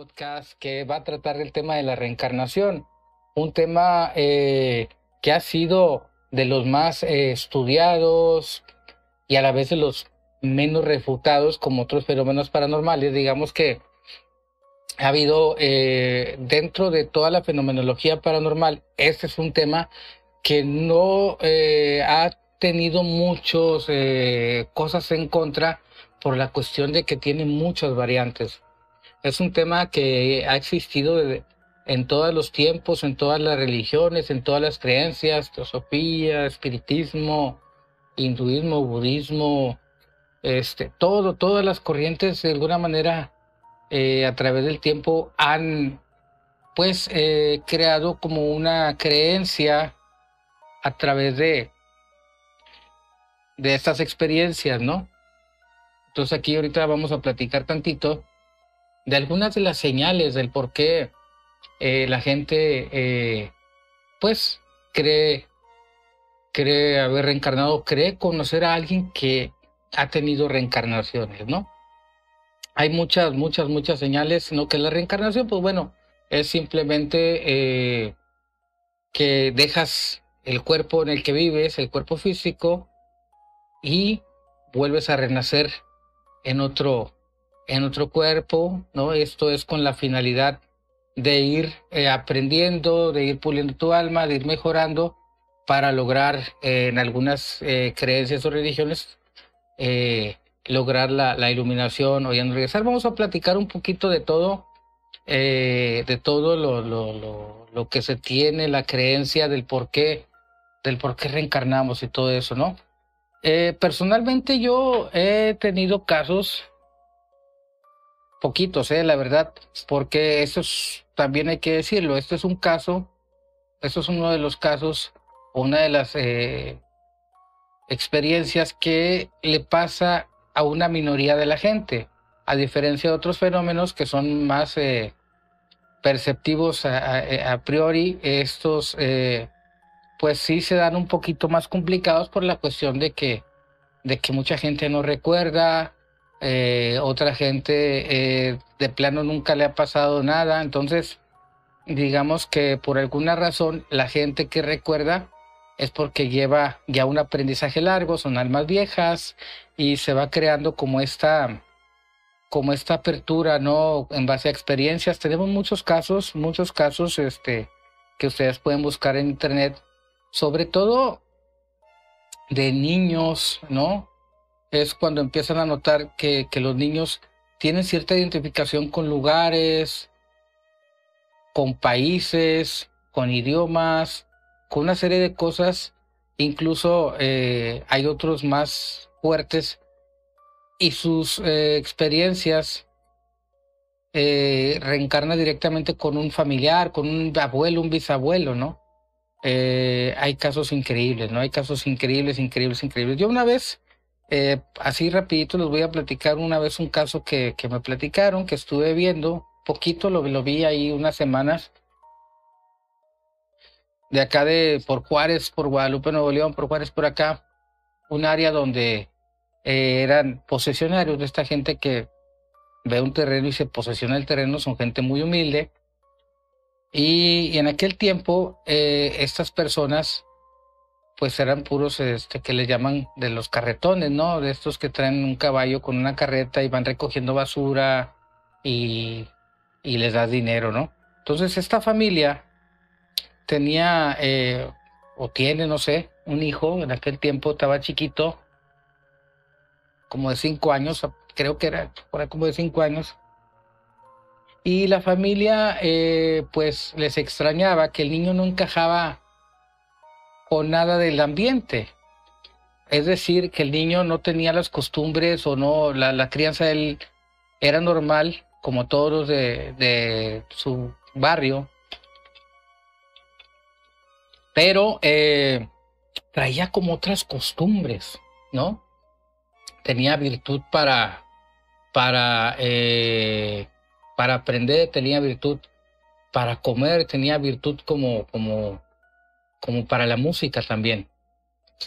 podcast que va a tratar el tema de la reencarnación, un tema eh, que ha sido de los más eh, estudiados y a la vez de los menos refutados como otros fenómenos paranormales. Digamos que ha habido eh, dentro de toda la fenomenología paranormal, este es un tema que no ha tenido muchas cosas en contra por la cuestión de que tiene muchas variantes. Es un tema que ha existido en todos los tiempos, en todas las religiones, en todas las creencias, teosofía, espiritismo, hinduismo, budismo, este, todo, todas las corrientes de alguna manera eh, a través del tiempo han pues eh, creado como una creencia a través de, de estas experiencias, ¿no? Entonces aquí ahorita vamos a platicar tantito de algunas de las señales del por qué eh, la gente eh, pues cree, cree haber reencarnado, cree conocer a alguien que ha tenido reencarnaciones, ¿no? Hay muchas, muchas, muchas señales, sino que la reencarnación, pues bueno, es simplemente eh, que dejas el cuerpo en el que vives, el cuerpo físico, y vuelves a renacer en otro, en otro cuerpo, ¿no? Esto es con la finalidad de ir eh, aprendiendo, de ir puliendo tu alma, de ir mejorando para lograr eh, en algunas eh, creencias o religiones lograr la, la, iluminación o ya no regresar. Vamos a platicar un poquito de todo, de todo lo, lo, lo, lo, que se tiene, la creencia del por qué, del por qué reencarnamos y todo eso, ¿no? personalmente yo he tenido casos poquitos, eh, la verdad, porque eso es, también hay que decirlo, este es un caso, esto es uno de los casos, una de las eh, experiencias que le pasa a una minoría de la gente, a diferencia de otros fenómenos que son más eh, perceptivos a, a, priori, estos eh, pues sí se dan un poquito más complicados por la cuestión de que, de que mucha gente no recuerda, eh, otra gente eh, de plano nunca le ha pasado nada, entonces digamos que por alguna razón la gente que recuerda es porque lleva ya un aprendizaje largo, son almas viejas y se va creando como esta como esta apertura, ¿no? En base a experiencias. Tenemos muchos casos, muchos casos este, que ustedes pueden buscar en internet, sobre todo de niños, ¿no? Es cuando empiezan a notar que, los niños tienen cierta identificación con lugares, con países, con idiomas, con una serie de cosas. Incluso eh, hay otros más fuertes y sus eh, experiencias eh, reencarnan directamente con un familiar, con un abuelo, un bisabuelo, ¿no? hay casos increíbles, ¿no? Hay casos increíbles, increíbles, increíbles. Yo una vez eh, así rapidito les voy a platicar una vez un caso que, me platicaron, que estuve viendo, poquito lo, lo vi ahí unas semanas, de acá de por Juárez, por Guadalupe, Nuevo León, por Juárez, por acá, un área donde eh, eran posesionarios de esta gente que ve un terreno y se posesiona el terreno, son gente muy humilde. Y, en aquel tiempo, eh, estas personas pues eran puros este, que le llaman de los carretones, ¿no? De estos que traen un caballo con una carreta y van recogiendo basura y, les das dinero, ¿no? Entonces esta familia tenía eh, o tiene, no sé, un hijo, en aquel tiempo estaba chiquito, como de cinco años, creo que era por como de cinco años. Y la familia, eh, pues les extrañaba que el niño no encajaba o nada del ambiente. Es decir, que el niño no tenía las costumbres o no, la, crianza él era normal, como todos los de, su barrio, pero eh, traía como otras costumbres, ¿no? Tenía virtud para, para, eh, para aprender, tenía virtud para comer, tenía virtud como, como, como para la música también.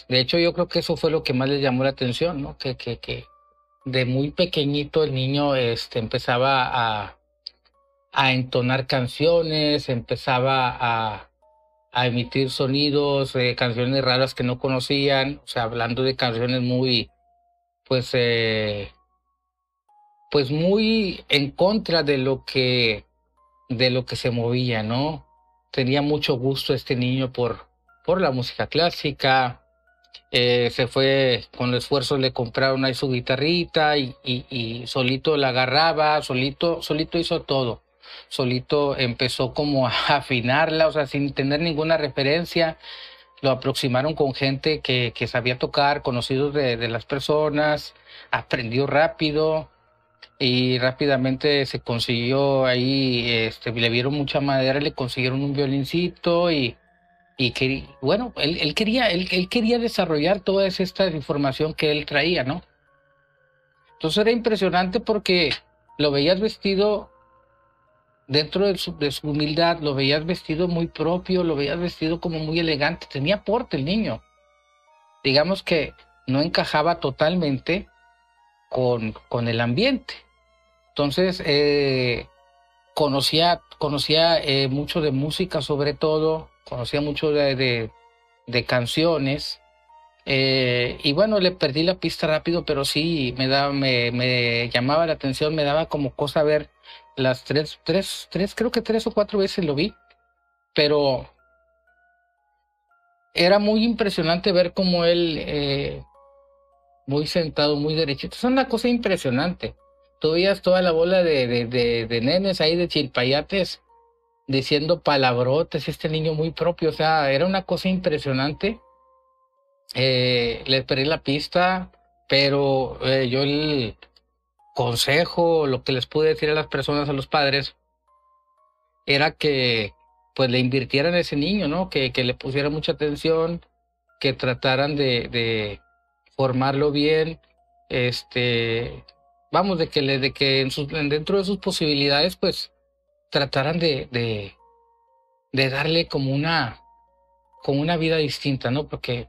De hecho, yo creo que eso fue lo que más les llamó la atención, ¿no? Que, que, que de muy pequeñito el niño este, empezaba a, a entonar canciones, empezaba a, a emitir sonidos, eh, canciones raras que no conocían, o sea, hablando de canciones muy, pues, eh, pues muy en contra de lo que, de lo que se movía, ¿no? Tenía mucho gusto este niño por, por la música clásica, eh, se fue con el esfuerzo le compraron ahí su guitarrita y, y, solito la agarraba, solito, solito hizo todo. Solito empezó como a afinarla, o sea, sin tener ninguna referencia. Lo aproximaron con gente que, que sabía tocar, conocidos de, de las personas, aprendió rápido y rápidamente se consiguió ahí, este, le vieron mucha madera, le consiguieron un violincito y, y que, bueno, él, él quería, él, él, quería desarrollar toda esta información que él traía, ¿no? Entonces era impresionante porque lo veías vestido dentro de su, de su, humildad, lo veías vestido muy propio, lo veías vestido como muy elegante, tenía porte el niño. Digamos que no encajaba totalmente con, el ambiente. Entonces, eh, conocía, conocía eh, mucho de música sobre todo, conocía mucho de, de, canciones. Eh, y bueno, le perdí la pista rápido, pero sí me, daba, me, llamaba la atención, me daba como cosa ver las tres, tres, tres, creo que tres o cuatro veces lo vi, pero era muy impresionante ver cómo él, muy sentado, muy derechito, es una cosa impresionante. Tú veías toda la bola de, de, de, nenes ahí de chilpayates diciendo palabrotes, este niño muy propio, o sea, era una cosa impresionante. Eh, les perdí la pista, pero eh, yo el consejo, lo que les pude decir a las personas, a los padres, era que pues le invirtieran a ese niño, ¿no? Que, que le pusieran mucha atención, que trataran de formarlo bien, este, vamos, de que, le, de que en sus, dentro de sus posibilidades, pues, trataran de, de, de darle como una, como una vida distinta, ¿no? Porque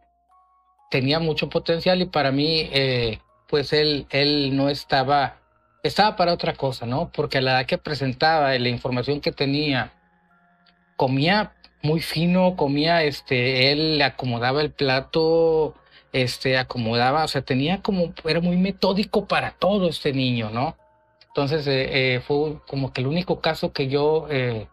tenía mucho potencial y para mí, eh, pues él, él no estaba, estaba para otra cosa, ¿no? Porque la edad que presentaba, la información que tenía, comía muy fino, comía, este, él le acomodaba el plato, este, acomodaba, o sea, tenía como, era muy metódico para todo este niño, ¿no? Entonces eh, eh, fue como que el único caso que yo, eh,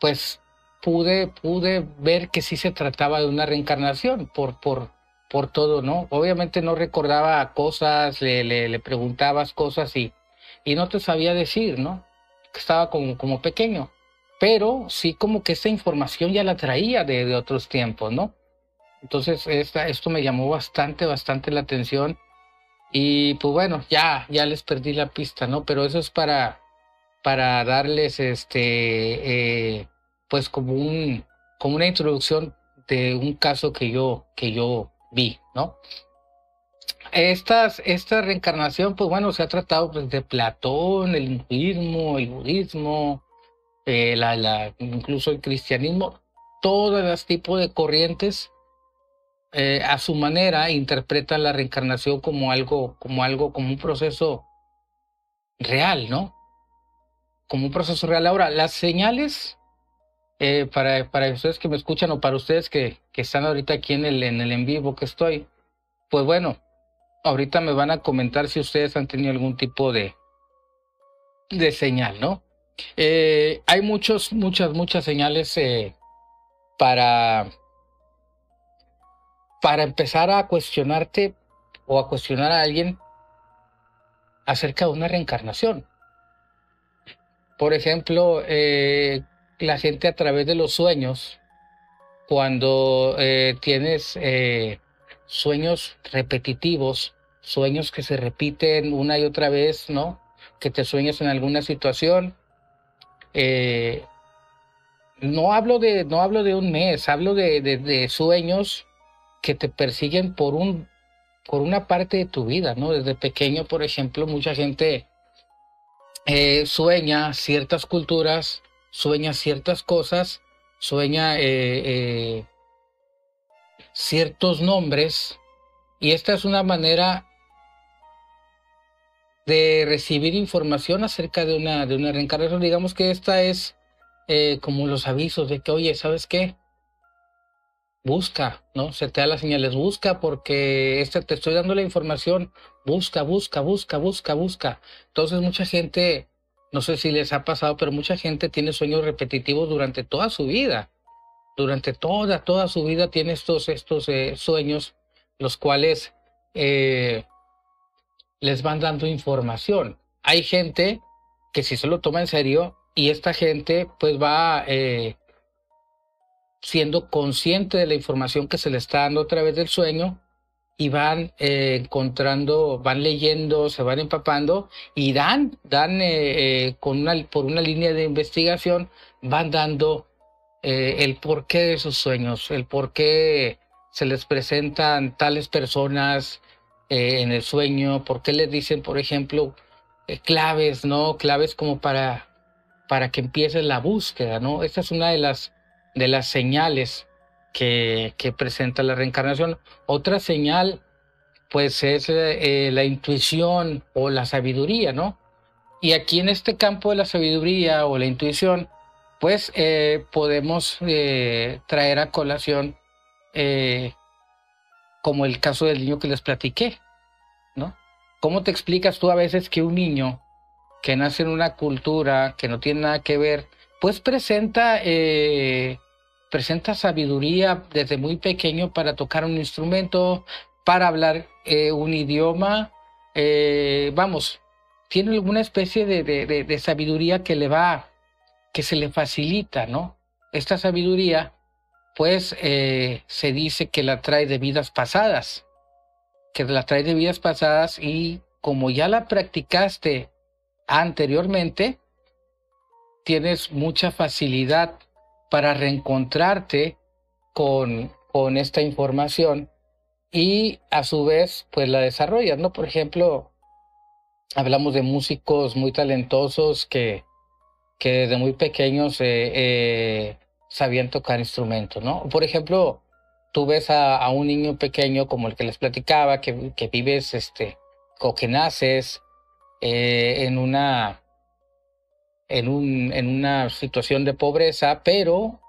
pues, pude, pude ver que sí se trataba de una reencarnación por, por, por todo, ¿no? Obviamente no recordaba cosas, le, le, preguntabas cosas y, y no te sabía decir, ¿no? Estaba como, como pequeño. Pero sí como que esta información ya la traía de otros tiempos, ¿no? Entonces esta, esto me llamó bastante, bastante la atención y pues bueno, ya, ya les perdí la pista, ¿no? Pero eso es para, para darles este, eh, pues como un, como una introducción de un caso que yo, que yo vi, ¿no? Estas, esta reencarnación, pues bueno, se ha tratado pues, de Platón, el hinduismo, el budismo, eh, la, la, incluso el cristianismo, todos los tipos de corrientes eh, a su manera interpretan la reencarnación como algo, como algo, como un proceso real, ¿no? Como un proceso real. Ahora, las señales, eh, para, para ustedes que me escuchan o para ustedes que, que están ahorita aquí en el, en el en vivo que estoy, pues bueno, ahorita me van a comentar si ustedes han tenido algún tipo de, de señal, ¿no? Eh, hay muchos, muchas, muchas señales para para empezar a cuestionarte o a cuestionar a alguien acerca de una reencarnación. Por ejemplo, eh, la gente a través de los sueños, cuando eh, tienes eh, sueños repetitivos, sueños que se repiten una y otra vez, ¿no? Que te sueñas en alguna situación. No hablo de, no hablo de un mes, hablo de, de, de sueños que te persiguen por un por una parte de tu vida, ¿no? Desde pequeño, por ejemplo, mucha gente eh, sueña ciertas culturas, sueña ciertas cosas, sueña eh, eh, ciertos nombres, y esta es una manera de recibir información acerca de una, de una reencarnación. Digamos que esta es como los avisos de que, oye, ¿sabes qué? Busca, ¿no? Se te da las señales, busca porque este, te estoy dando la información, busca, busca, busca, busca, busca. Entonces mucha gente, no sé si les ha pasado, pero mucha gente tiene sueños repetitivos durante toda su vida. Durante toda, toda su vida tiene estos, estos eh, sueños, los cuales eh, les van dando información. Hay gente que si se lo toma en serio y esta gente pues va eh, siendo consciente de la información que se le está dando a través del sueño y van eh, encontrando, van leyendo, se van empapando y dan, dan eh, con una, por una línea de investigación, van dando el porqué de sus sueños, el por qué se les presentan tales personas, eh, en el sueño, por qué les dicen, por ejemplo, eh, claves, ¿no? Claves como para, para que empiece la búsqueda, ¿no? Esta es una de las, de las señales que, que presenta la reencarnación. Otra señal, pues, es eh, la intuición o la sabiduría, ¿no? Y aquí en este campo de la sabiduría o la intuición, pues podemos traer a colación como el caso del niño que les platiqué, ¿no? ¿Cómo te explicas tú a veces que un niño que nace en una cultura que no tiene nada que ver, pues presenta, eh, presenta sabiduría desde muy pequeño para tocar un instrumento, para hablar eh, un idioma, eh, vamos, tiene alguna especie de, de, sabiduría que le va, que se le facilita, ¿no? Esta sabiduría pues eh, se dice que la trae de vidas pasadas, que la trae de vidas pasadas y como ya la practicaste anteriormente, tienes mucha facilidad para reencontrarte con, con esta información y a su vez pues la desarrollas, ¿no? Por ejemplo, hablamos de músicos muy talentosos que, que desde muy pequeños eh, eh, sabían tocar instrumentos, ¿no? Por ejemplo, tú ves a, un niño pequeño como el que les platicaba, que, que vives, este, o que naces eh, en una en, un, en una situación de pobreza, pero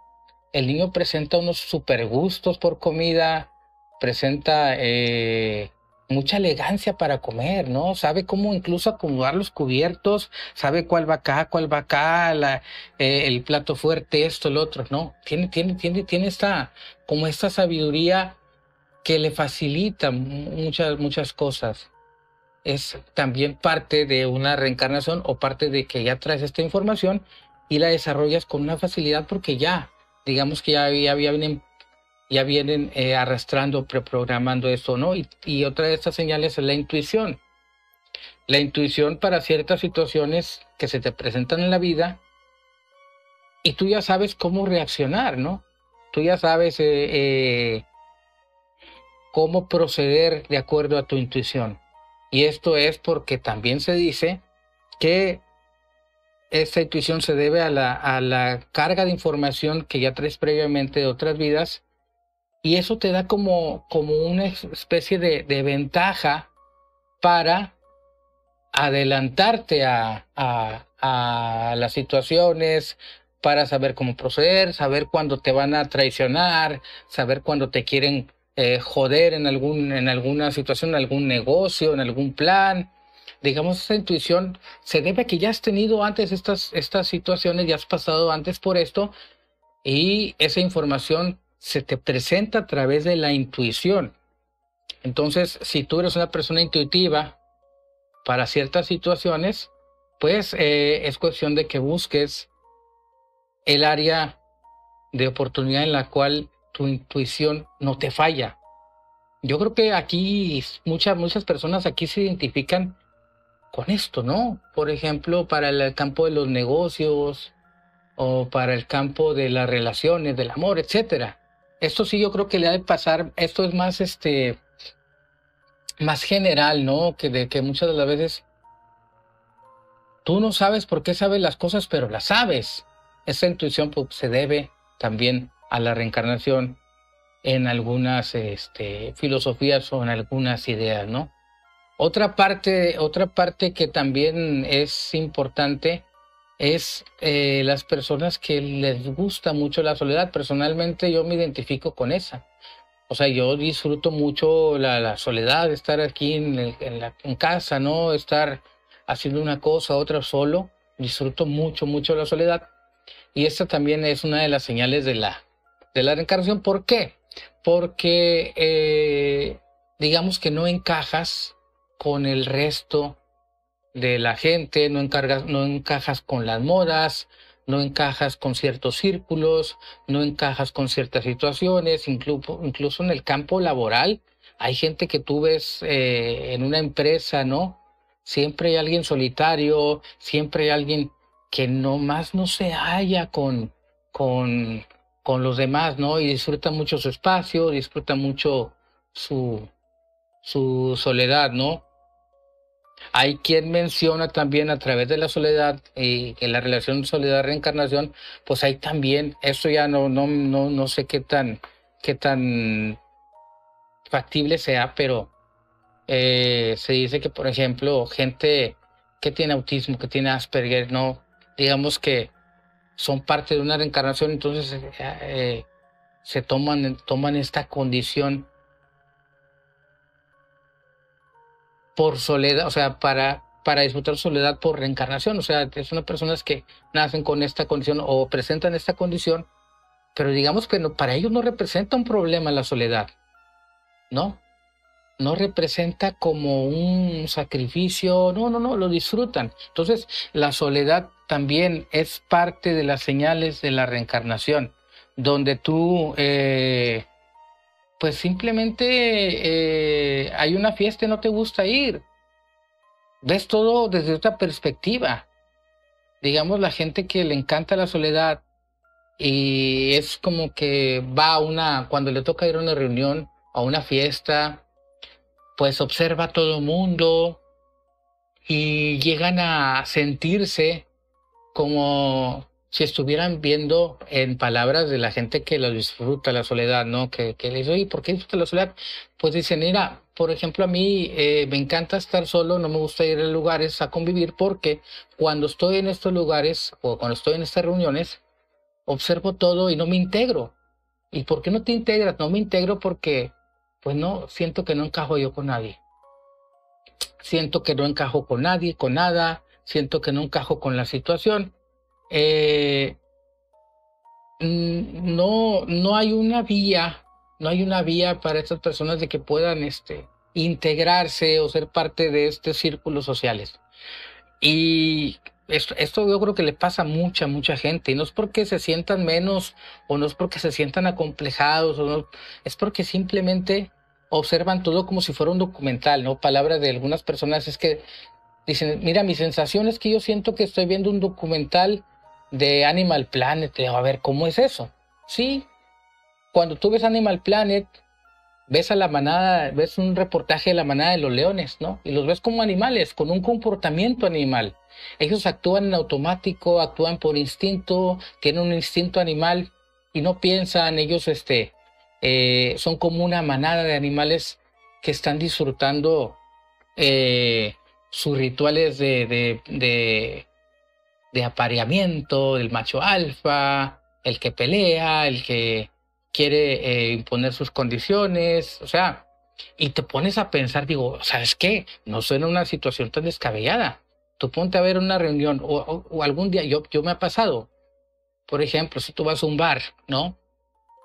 el niño presenta unos super gustos por comida, presenta eh, mucha elegancia para comer, ¿no? Sabe cómo incluso acomodar los cubiertos, sabe cuál va acá, cuál va acá, la, eh, el plato fuerte, esto, el otro, ¿no? Tiene, tiene, tiene, tiene esta, como esta sabiduría que le facilita muchas, muchas cosas. Es también parte de una reencarnación o parte de que ya traes esta información y la desarrollas con una facilidad porque ya, digamos que ya, vienen ya vienen eh, arrastrando, preprogramando esto, ¿no? Y, otra de estas señales es la intuición. La intuición para ciertas situaciones que se te presentan en la vida y tú ya sabes cómo reaccionar, ¿no? Tú ya sabes eh, eh, cómo proceder de acuerdo a tu intuición. Y esto es porque también se dice que esta intuición se debe a la, a la carga de información que ya traes previamente de otras vidas. Y eso te da como, como una especie de, ventaja para adelantarte a, las situaciones, para saber cómo proceder, saber cuándo te van a traicionar, saber cuándo te quieren eh, joder en, algún, en alguna situación, en algún negocio, en algún plan. Digamos, esa intuición se debe a que ya has tenido antes estas, estas situaciones, ya has pasado antes por esto y esa información se te presenta a través de la intuición. Entonces, si tú eres una persona intuitiva para ciertas situaciones, pues eh, es cuestión de que busques el área de oportunidad en la cual tu intuición no te falla. Yo creo que aquí muchas, muchas personas aquí se identifican con esto, ¿no? Por ejemplo, para el campo de los negocios o para el campo de las relaciones, del amor, etcétera. Esto sí yo creo que le ha de pasar, esto es más este más general, ¿no? Que de que muchas de las veces tú no sabes por qué sabes las cosas, pero las sabes. Esa intuición pues, se debe también a la reencarnación en algunas este, filosofías o en algunas ideas, ¿no? Otra parte, otra parte que también es importante es eh, las personas que les gusta mucho la soledad. Personalmente yo me identifico con esa. O sea, yo disfruto mucho la, la soledad, estar aquí en, en, casa, ¿no? Estar haciendo una cosa, otra solo. Disfruto mucho, mucho la soledad. Y esta también es una de las señales de la, de la reencarnación. ¿Por qué? Porque eh, digamos que no encajas con el resto de la gente, no, encargas, no encajas con las modas, no encajas con ciertos círculos, no encajas con ciertas situaciones, incluso, incluso en el campo laboral. Hay gente que tú ves eh, en una empresa, ¿no? Siempre hay alguien solitario, siempre hay alguien que nomás no se halla con, con, con los demás, ¿no? Y disfruta mucho su espacio, disfruta mucho su, su soledad, ¿no? Hay quien menciona también a través de la soledad y en la relación soledad-reencarnación, pues hay también, eso ya no, no, no, no sé qué tan, qué tan factible sea, pero eh, se dice que, por ejemplo, gente que tiene autismo, que tiene Asperger, no, digamos que son parte de una reencarnación, entonces eh, eh, se toman, toman esta condición por soledad, o sea, para, para disfrutar soledad por reencarnación. O sea, son personas que nacen con esta condición o presentan esta condición, pero digamos que no, para ellos no representa un problema la soledad, ¿no? No representa como un sacrificio, no, no, no, lo disfrutan. Entonces, la soledad también es parte de las señales de la reencarnación, donde tú eh, pues simplemente eh, hay una fiesta y no te gusta ir. Ves todo desde otra perspectiva. Digamos, la gente que le encanta la soledad y es como que va a una, cuando le toca ir a una reunión, a una fiesta, pues observa a todo mundo y llegan a sentirse como si estuvieran viendo en palabras de la gente que lo disfruta la soledad, ¿no? Que, que le dice, oye, ¿por qué disfruta la soledad? Pues dicen, mira, por ejemplo, a mí eh, me encanta estar solo, no me gusta ir a lugares a convivir porque cuando estoy en estos lugares o cuando estoy en estas reuniones, observo todo y no me integro. ¿Y por qué no te integras? No me integro porque, pues no, siento que no encajo yo con nadie. Siento que no encajo con nadie, con nada, siento que no encajo con la situación eh, no, no hay una vía, no hay una vía para estas personas de que puedan este, integrarse o ser parte de estos círculos sociales. Y esto, yo creo que le pasa a mucha, mucha gente. Y no es porque se sientan menos o no es porque se sientan acomplejados, o no, es porque simplemente observan todo como si fuera un documental, ¿no? Palabras de algunas personas es que dicen, mira, mi sensación es que yo siento que estoy viendo un documental de Animal Planet. a ver, ¿cómo es eso? Sí, cuando tú ves Animal Planet, ves a la manada, ves un reportaje de la manada de los leones, ¿no? Y los ves como animales, con un comportamiento animal. Ellos actúan en automático, actúan por instinto, tienen un instinto animal y no piensan, ellos este, eh, son como una manada de animales que están disfrutando eh, sus rituales de, de de apareamiento del macho alfa, el que pelea, el que quiere eh, imponer sus condiciones, o sea, y te pones a pensar, digo, ¿sabes qué? No suena una situación tan descabellada. Tú ponte a ver una reunión o, algún día, yo, yo me ha pasado, por ejemplo, si tú vas a un bar, ¿no?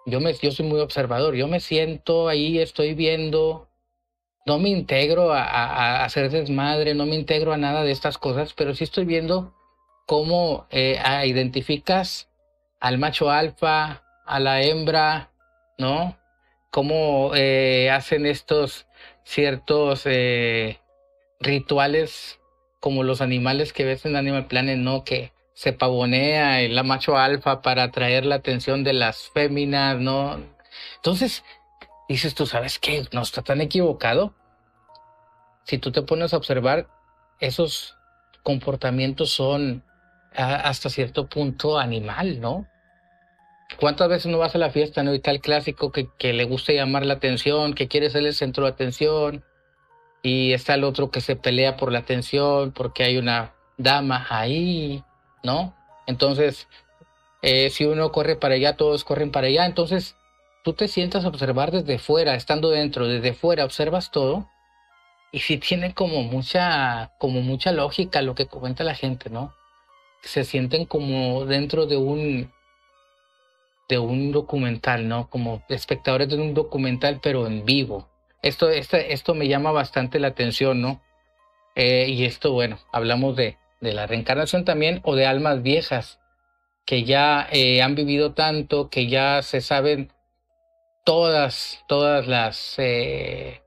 Yo, me, yo soy muy observador, yo me siento ahí, estoy viendo, no me integro a, a hacer desmadre, no me integro a nada de estas cosas, pero sí estoy viendo cómo eh, identificas al macho alfa, a la hembra, ¿no? Cómo eh, hacen estos ciertos eh, rituales como los animales que ves en Animal Planet, ¿no? Que se pavonea el macho alfa para atraer la atención de las féminas, ¿no? Entonces, dices tú, ¿sabes qué? No está tan equivocado. Si tú te pones a observar, esos comportamientos son hasta cierto punto animal, ¿no? ¿Cuántas veces no vas a la fiesta, no? Y tal clásico que, que le gusta llamar la atención, que quiere ser el centro de atención, y está el otro que se pelea por la atención porque hay una dama ahí, ¿no? Entonces, eh, si uno corre para allá, todos corren para allá. Entonces, tú te sientas a observar desde fuera, estando dentro, desde fuera, observas todo. Y sí tiene como mucha, como mucha lógica lo que comenta la gente, ¿no? Se sienten como dentro de un, de un documental, ¿no? Como espectadores de un documental, pero en vivo. Esto, esto me llama bastante la atención, ¿no? Eh, y esto, bueno, hablamos de, de la reencarnación también o de almas viejas que ya eh, han vivido tanto, que ya se saben todas, todas las eh,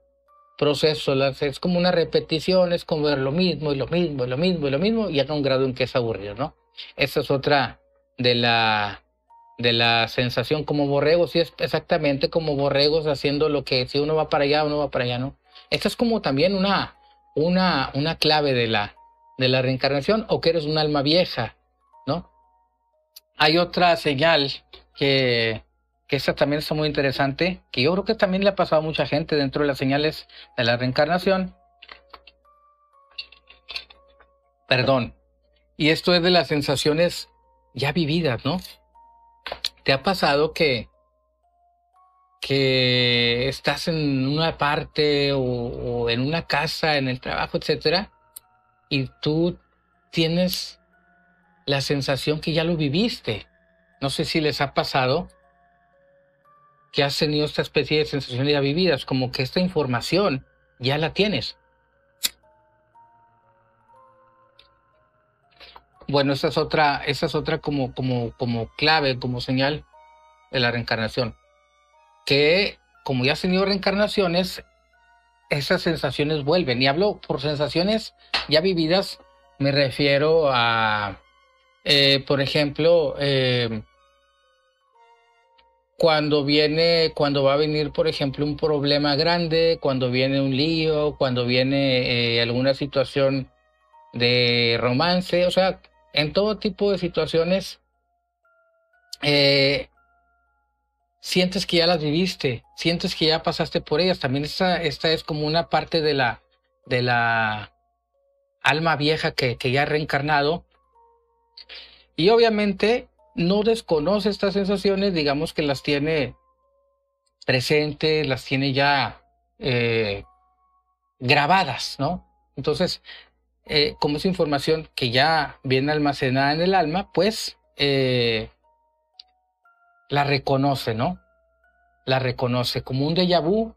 procesos, las, es como una repetición, es como ver lo mismo y lo mismo y lo mismo y lo mismo, y a un grado en que es aburrido, ¿no? Esa es otra de la de la sensación como borregos, y es exactamente como borregos haciendo lo que si uno va para allá, uno va para allá, ¿no? Esta es como también una, una, una clave de la, de la reencarnación o que eres un alma vieja, ¿no? Hay otra señal que, que esta también está muy interesante, que yo creo que también le ha pasado a mucha gente dentro de las señales de la reencarnación. Perdón. Y esto es de las sensaciones ya vividas, ¿no? ¿Te ha pasado que, que estás en una parte o, o en una casa, en el trabajo, etcétera, y tú tienes la sensación que ya lo viviste. No sé si les ha pasado que has tenido esta especie de sensaciones ya vividas, como que esta información ya la tienes. Bueno, esa es otra, esa es otra como, como, como clave, como señal de la reencarnación. Que como ya has tenido reencarnaciones, esas sensaciones vuelven. Y hablo por sensaciones ya vividas, me refiero a eh, por ejemplo, eh, cuando viene, cuando va a venir, por ejemplo, un problema grande, cuando viene un lío, cuando viene eh, alguna situación de romance, o sea, en todo tipo de situaciones, sientes que ya las viviste, sientes que ya pasaste por ellas. También esta, esta es como una parte de la, de la alma vieja que, que ya ha reencarnado y obviamente no desconoce estas sensaciones, digamos que las tiene presentes, las tiene ya eh, grabadas, ¿no? Entonces, eh, como es información que ya viene almacenada en el alma, pues eh, la reconoce, ¿no? La reconoce como un déjà vu.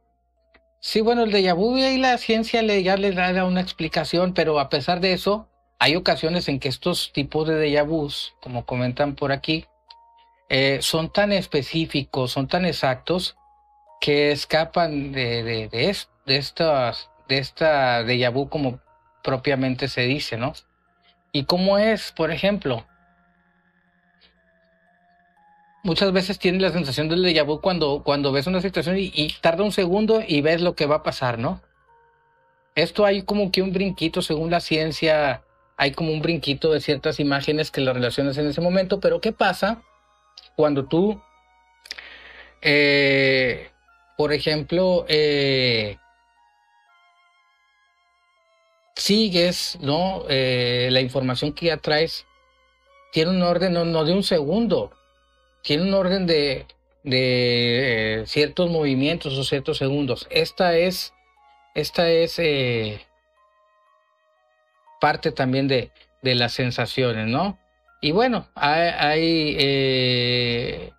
Sí, bueno, el déjà vu y la ciencia le, ya le da una explicación, pero a pesar de eso, hay ocasiones en que estos tipos de déjà vus, como comentan por aquí, eh, son tan específicos, son tan exactos, que escapan de, de, estas, de esta déjà vu como propiamente se dice, ¿no? ¿Y cómo es, por ejemplo? Muchas veces tienes la sensación del déjà vu cuando, cuando ves una situación y tarda un segundo y ves lo que va a pasar, ¿no? Esto hay como que un brinquito según la ciencia hay como un brinquito de ciertas imágenes que las relacionas en ese momento, pero ¿qué pasa cuando tú, eh, por ejemplo, eh, sigues, ¿no? Eh, la información que ya traes tiene un orden no, de un segundo, tiene un orden de, de ciertos movimientos o ciertos segundos. Esta es, esta es parte también de, de las sensaciones, ¿no? Y bueno, hay, hay, eh,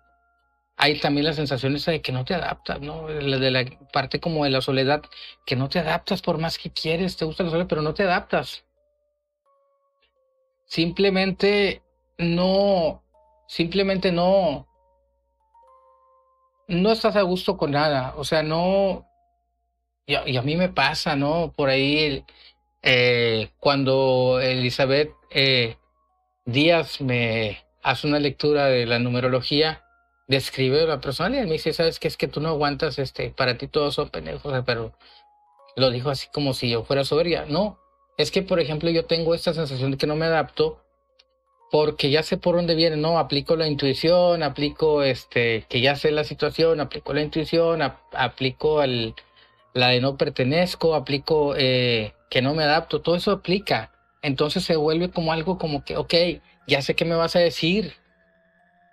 también las sensaciones de que no te adaptas, ¿no? De la parte como de la soledad, que no te adaptas por más que quieres, te gusta la soledad, pero no te adaptas. Simplemente no, simplemente no, no estás a gusto con nada, o sea, no, y a, y a mí me pasa, ¿no? Por ahí eh, cuando Elizabeth eh, Díaz me hace una lectura de la numerología, describe la personalidad me dice, ¿sabes qué? Es que tú no aguantas, este, para ti todos son pendejos, pero lo dijo así como si yo fuera soberbia. No, es que, por ejemplo, yo tengo esta sensación de que no me adapto porque ya sé por dónde viene, ¿no? Aplico la intuición, aplico, este, que ya sé la situación, aplico la intuición, aplico al la de no pertenezco, aplico eh, que no me adapto, todo eso aplica. Entonces se vuelve como algo como que, ok, ya sé qué me vas a decir.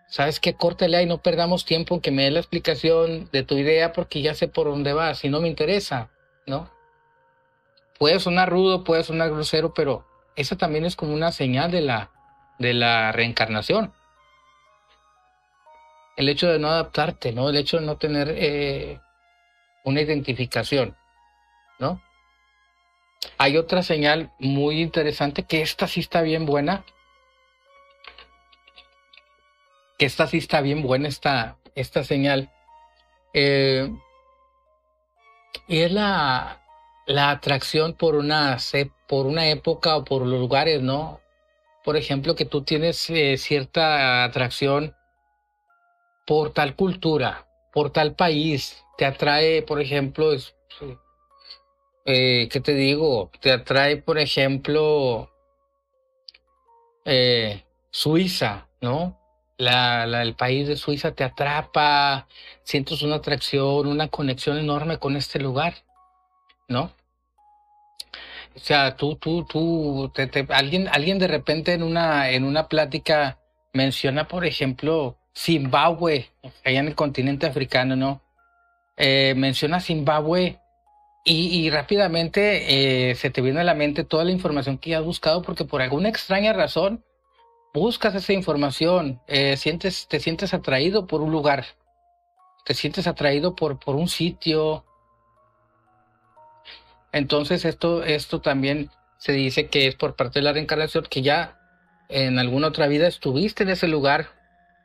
¿Sabes qué? Córtale y no perdamos tiempo en que me dé la explicación de tu idea porque ya sé por dónde vas y no me interesa, ¿no? Puede sonar rudo, puede sonar grosero, pero esa también es como una señal de la, de la reencarnación. El hecho de no adaptarte, ¿no? El hecho de no tener eh, una identificación, ¿no? Hay otra señal muy interesante que esta sí está bien buena. Que esta sí está bien buena, esta, esta señal. Eh, y es la, la atracción por una, por una época o por los lugares, ¿no? Por ejemplo, que tú tienes eh, cierta atracción por tal cultura, por tal país, te atrae, por ejemplo, eh, ¿qué te digo? Te atrae, por ejemplo, eh, Suiza, ¿no? La, la, el país de Suiza te atrapa, sientes una atracción, una conexión enorme con este lugar, ¿no? O sea, tú, tú, tú, alguien, alguien de repente en una, en una plática menciona, por ejemplo, Zimbabue, allá en el continente africano, ¿no? Eh, menciona Zimbabue y, rápidamente eh, se te viene a la mente toda la información que has buscado porque por alguna extraña razón buscas esa información, eh, sientes, te sientes atraído por un lugar, te sientes atraído por, por un sitio. Entonces esto, esto también se dice que es por parte de la reencarnación que ya en alguna otra vida estuviste en ese lugar,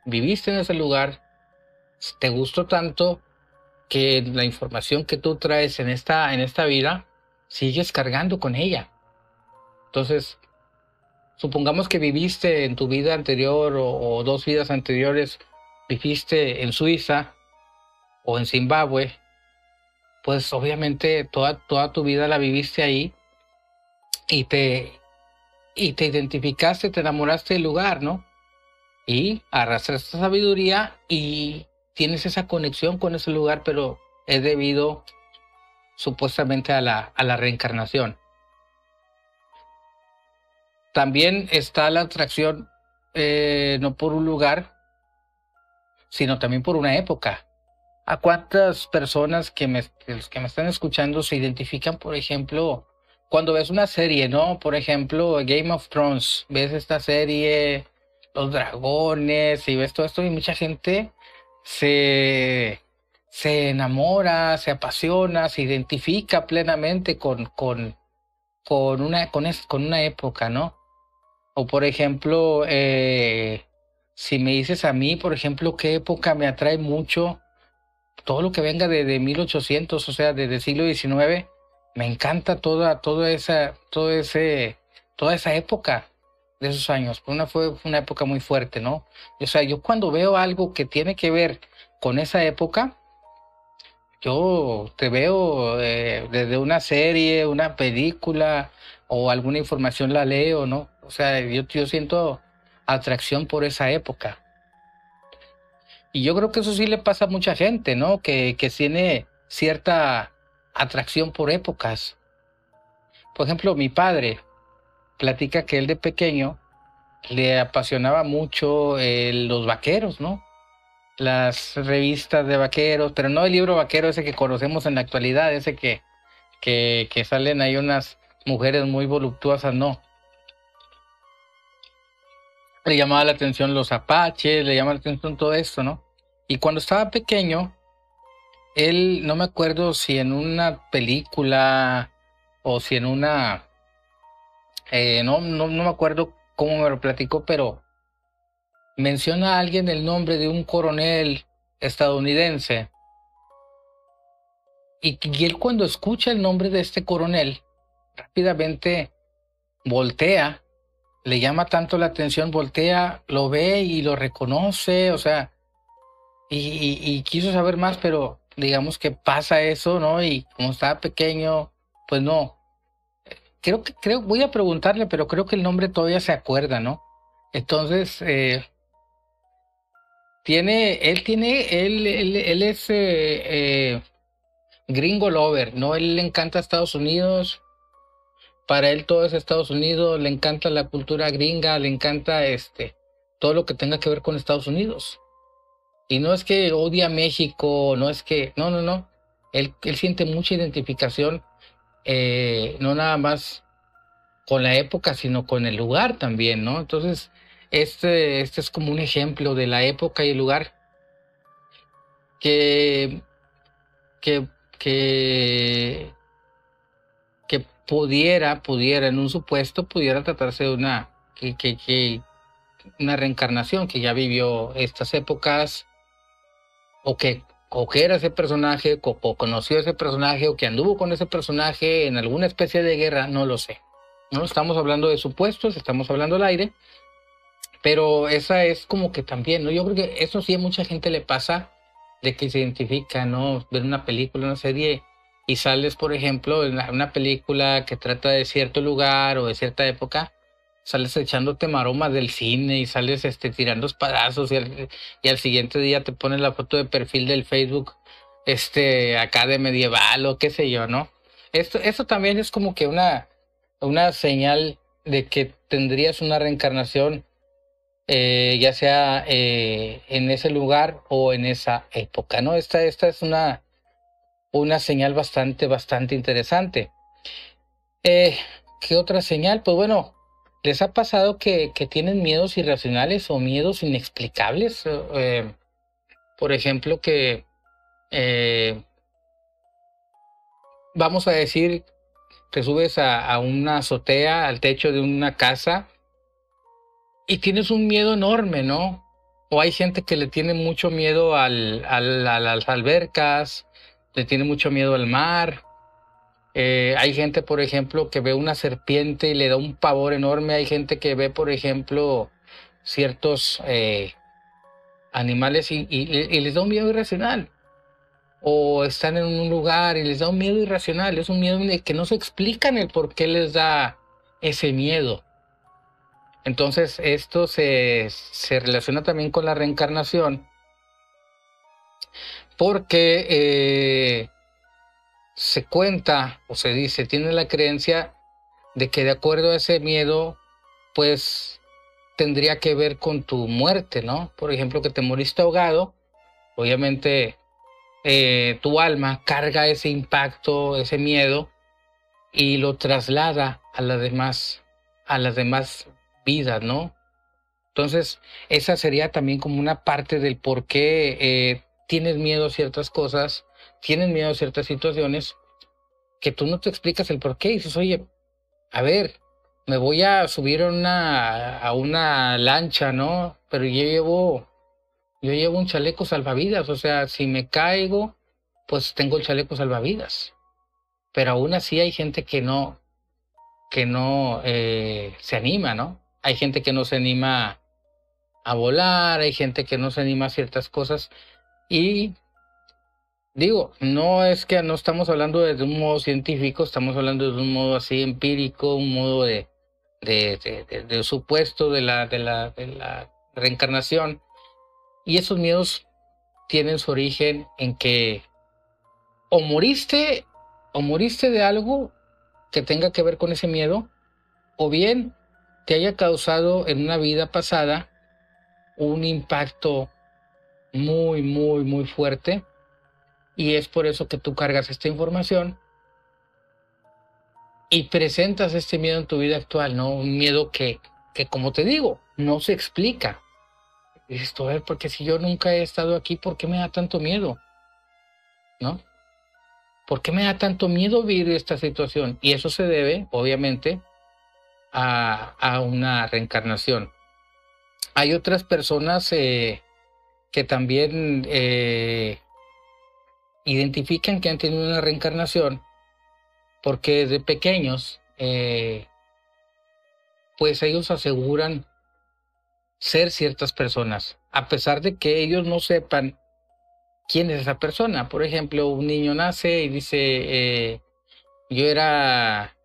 viviste en ese lugar, te gustó tanto que la información que tú traes en esta, en esta vida, sigues cargando con ella. Entonces, supongamos que viviste en tu vida anterior o, dos vidas anteriores, viviste en Suiza o en Zimbabue, pues obviamente toda, toda tu vida la viviste ahí y te, y te identificaste, te enamoraste del lugar, ¿no? Y arrastraste sabiduría y tienes esa conexión con ese lugar, pero es debido supuestamente a la, a la reencarnación. También está la atracción eh, no por un lugar, sino también por una época. ¿A cuántas personas que me, que me están escuchando se identifican, por ejemplo, cuando ves una serie, ¿no? Por ejemplo, Game of Thrones, ves esta serie, los dragones y ves todo esto y mucha gente se, se enamora, se apasiona, se identifica plenamente con, con, con, una, con, con una época, ¿no? O por ejemplo, eh, si me dices a mí, por ejemplo, qué época me atrae mucho, todo lo que venga de, de 1800, o sea, desde el siglo XIX, me encanta toda, toda esa, ese, toda esa época esos años. Una fue, una época muy fuerte, ¿no? O sea, yo cuando veo algo que tiene que ver con esa época, yo te veo eh, desde una serie, una película o alguna información la leo, ¿no? O sea, yo, siento atracción por esa época. Y yo creo que eso sí le pasa a mucha gente, ¿no? Que tiene cierta atracción por épocas. Por ejemplo, mi padre, platica que él de pequeño le apasionaba mucho eh, los vaqueros, ¿no? Las revistas de vaqueros, pero no el libro vaquero ese que conocemos en la actualidad, ese que, que, que salen ahí unas mujeres muy voluptuosas, no. Le llamaba la atención los apaches, le llamaba la atención todo esto, ¿no? Y cuando estaba pequeño, él, no me acuerdo si en una película o si en una eh, no, no, me acuerdo cómo me lo platicó, pero menciona a alguien el nombre de un coronel estadounidense. Y, y, él cuando escucha el nombre de este coronel, rápidamente voltea, le llama tanto la atención, voltea, lo ve y lo reconoce, o sea, y, y quiso saber más, pero digamos que pasa eso, ¿no? Y como estaba pequeño, pues no, creo que, creo, voy a preguntarle, pero creo que el nombre todavía se acuerda, ¿no? Entonces, eh, tiene, él tiene, él, él, es, eh, eh, gringo lover, ¿no? Él le encanta Estados Unidos, para él todo es Estados Unidos, le encanta la cultura gringa, le encanta este, todo lo que tenga que ver con Estados Unidos. Y no es que odia a México, no es que, no, no, no. Él, él siente mucha identificación, eh, no nada más con la época, sino con el lugar también, ¿no? Entonces, este, este es como un ejemplo de la época y el lugar que, que, que, que pudiera, pudiera, en un supuesto, pudiera tratarse de una, que, que, que, una reencarnación que ya vivió estas épocas o que, que era ese personaje, o, conoció ese personaje, o que anduvo con ese personaje en alguna especie de guerra, no lo sé. No estamos hablando de supuestos, estamos hablando al aire, pero esa es como que también, ¿no? Yo creo que eso sí a mucha gente le pasa de que se identifica, ¿no? Ver una película, una serie y sales, por ejemplo, en una película que trata de cierto lugar o de cierta época sales echándote maromas del cine y sales este, tirando espadazos y al, y al siguiente día te pones la foto de perfil del Facebook este, acá de medieval o qué sé yo, ¿no? Esto, eso también es como que una, una señal de que tendrías una reencarnación, eh, ya sea eh, en ese lugar o en esa época, ¿no? Esta, esta es una, una señal bastante, bastante interesante. Eh, ¿Qué otra señal? Pues bueno, ¿Les ha pasado que, tienen miedos irracionales o miedos inexplicables? Eh, eh, por ejemplo, que eh, vamos a decir, te subes a, una azotea, al techo de una casa, y tienes un miedo enorme, ¿no? O hay gente que le tiene mucho miedo a las albercas, le tiene mucho miedo al mar, eh, hay gente, por ejemplo, que ve una serpiente y le da un pavor enorme. Hay gente que ve, por ejemplo, ciertos eh, animales y, les da un miedo irracional. O están en un lugar y les da un miedo irracional. Es un miedo que no se explican el por qué les da ese miedo. Entonces, esto se, relaciona también con la reencarnación. Porque eh, se cuenta o se dice, tiene la creencia de que de acuerdo a ese miedo, pues tendría que ver con tu muerte, ¿no? Por ejemplo, que te moriste ahogado, obviamente eh, tu alma carga ese impacto, ese miedo y lo traslada a las demás, a las demás vidas, ¿no? Entonces, esa sería también como una parte del por qué eh, tienes miedo a ciertas cosas tienen miedo a ciertas situaciones que tú no te explicas el por qué. Y dices, oye, a ver, me voy a subir a una, a una lancha, ¿no? Pero yo llevo, yo llevo un chaleco salvavidas. O sea, si me caigo, pues tengo el chaleco salvavidas. Pero aún así hay gente que no, que no eh, se anima, ¿no? Hay gente que no se anima a volar, hay gente que no se anima a ciertas cosas. Y Digo, no es que no estamos hablando de, un modo científico, estamos hablando de un modo así empírico, un modo de, de, de, supuesto de la, de, la, de la reencarnación. Y esos miedos tienen su origen en que o moriste, o moriste de algo que tenga que ver con ese miedo, o bien te haya causado en una vida pasada un impacto muy, muy, muy fuerte y es por eso que tú cargas esta información y presentas este miedo en tu vida actual, ¿no? Un miedo que, que como te digo, no se explica. Y a ver, porque si yo nunca he estado aquí, ¿por qué me da tanto miedo? ¿No? ¿Por qué me da tanto miedo vivir esta situación? Y eso se debe, obviamente, a, a una reencarnación. Hay otras personas eh, que también eh, identifican que han tenido una reencarnación porque de pequeños, eh, pues ellos aseguran ser ciertas personas, a pesar de que ellos no sepan quién es esa persona. Por ejemplo, un niño nace y dice, eh, yo era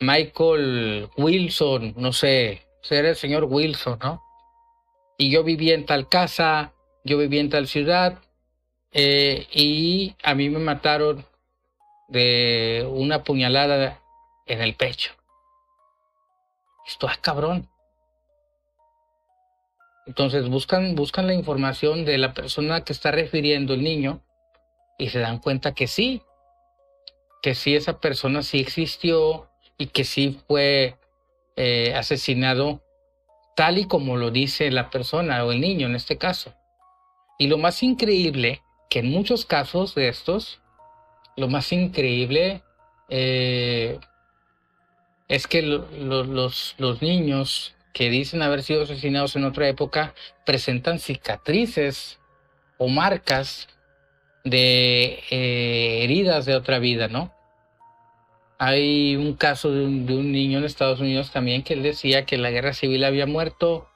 Michael Wilson, no sé, era el señor Wilson, ¿no? Y yo vivía en tal casa, yo vivía en tal ciudad, eh, y a mí me mataron de una puñalada en el pecho. Esto es cabrón. Entonces buscan, buscan la información de la persona que está refiriendo el niño y se dan cuenta que sí, que sí esa persona sí existió y que sí fue eh, asesinado tal y como lo dice la persona o el niño en este caso. Y lo más increíble, que en muchos casos de estos, lo más increíble eh, es que los, niños que dicen haber sido asesinados en otra época presentan cicatrices o marcas de eh, heridas de otra vida, ¿no? Hay un caso de un, niño en Estados Unidos también que él decía que la guerra civil había muerto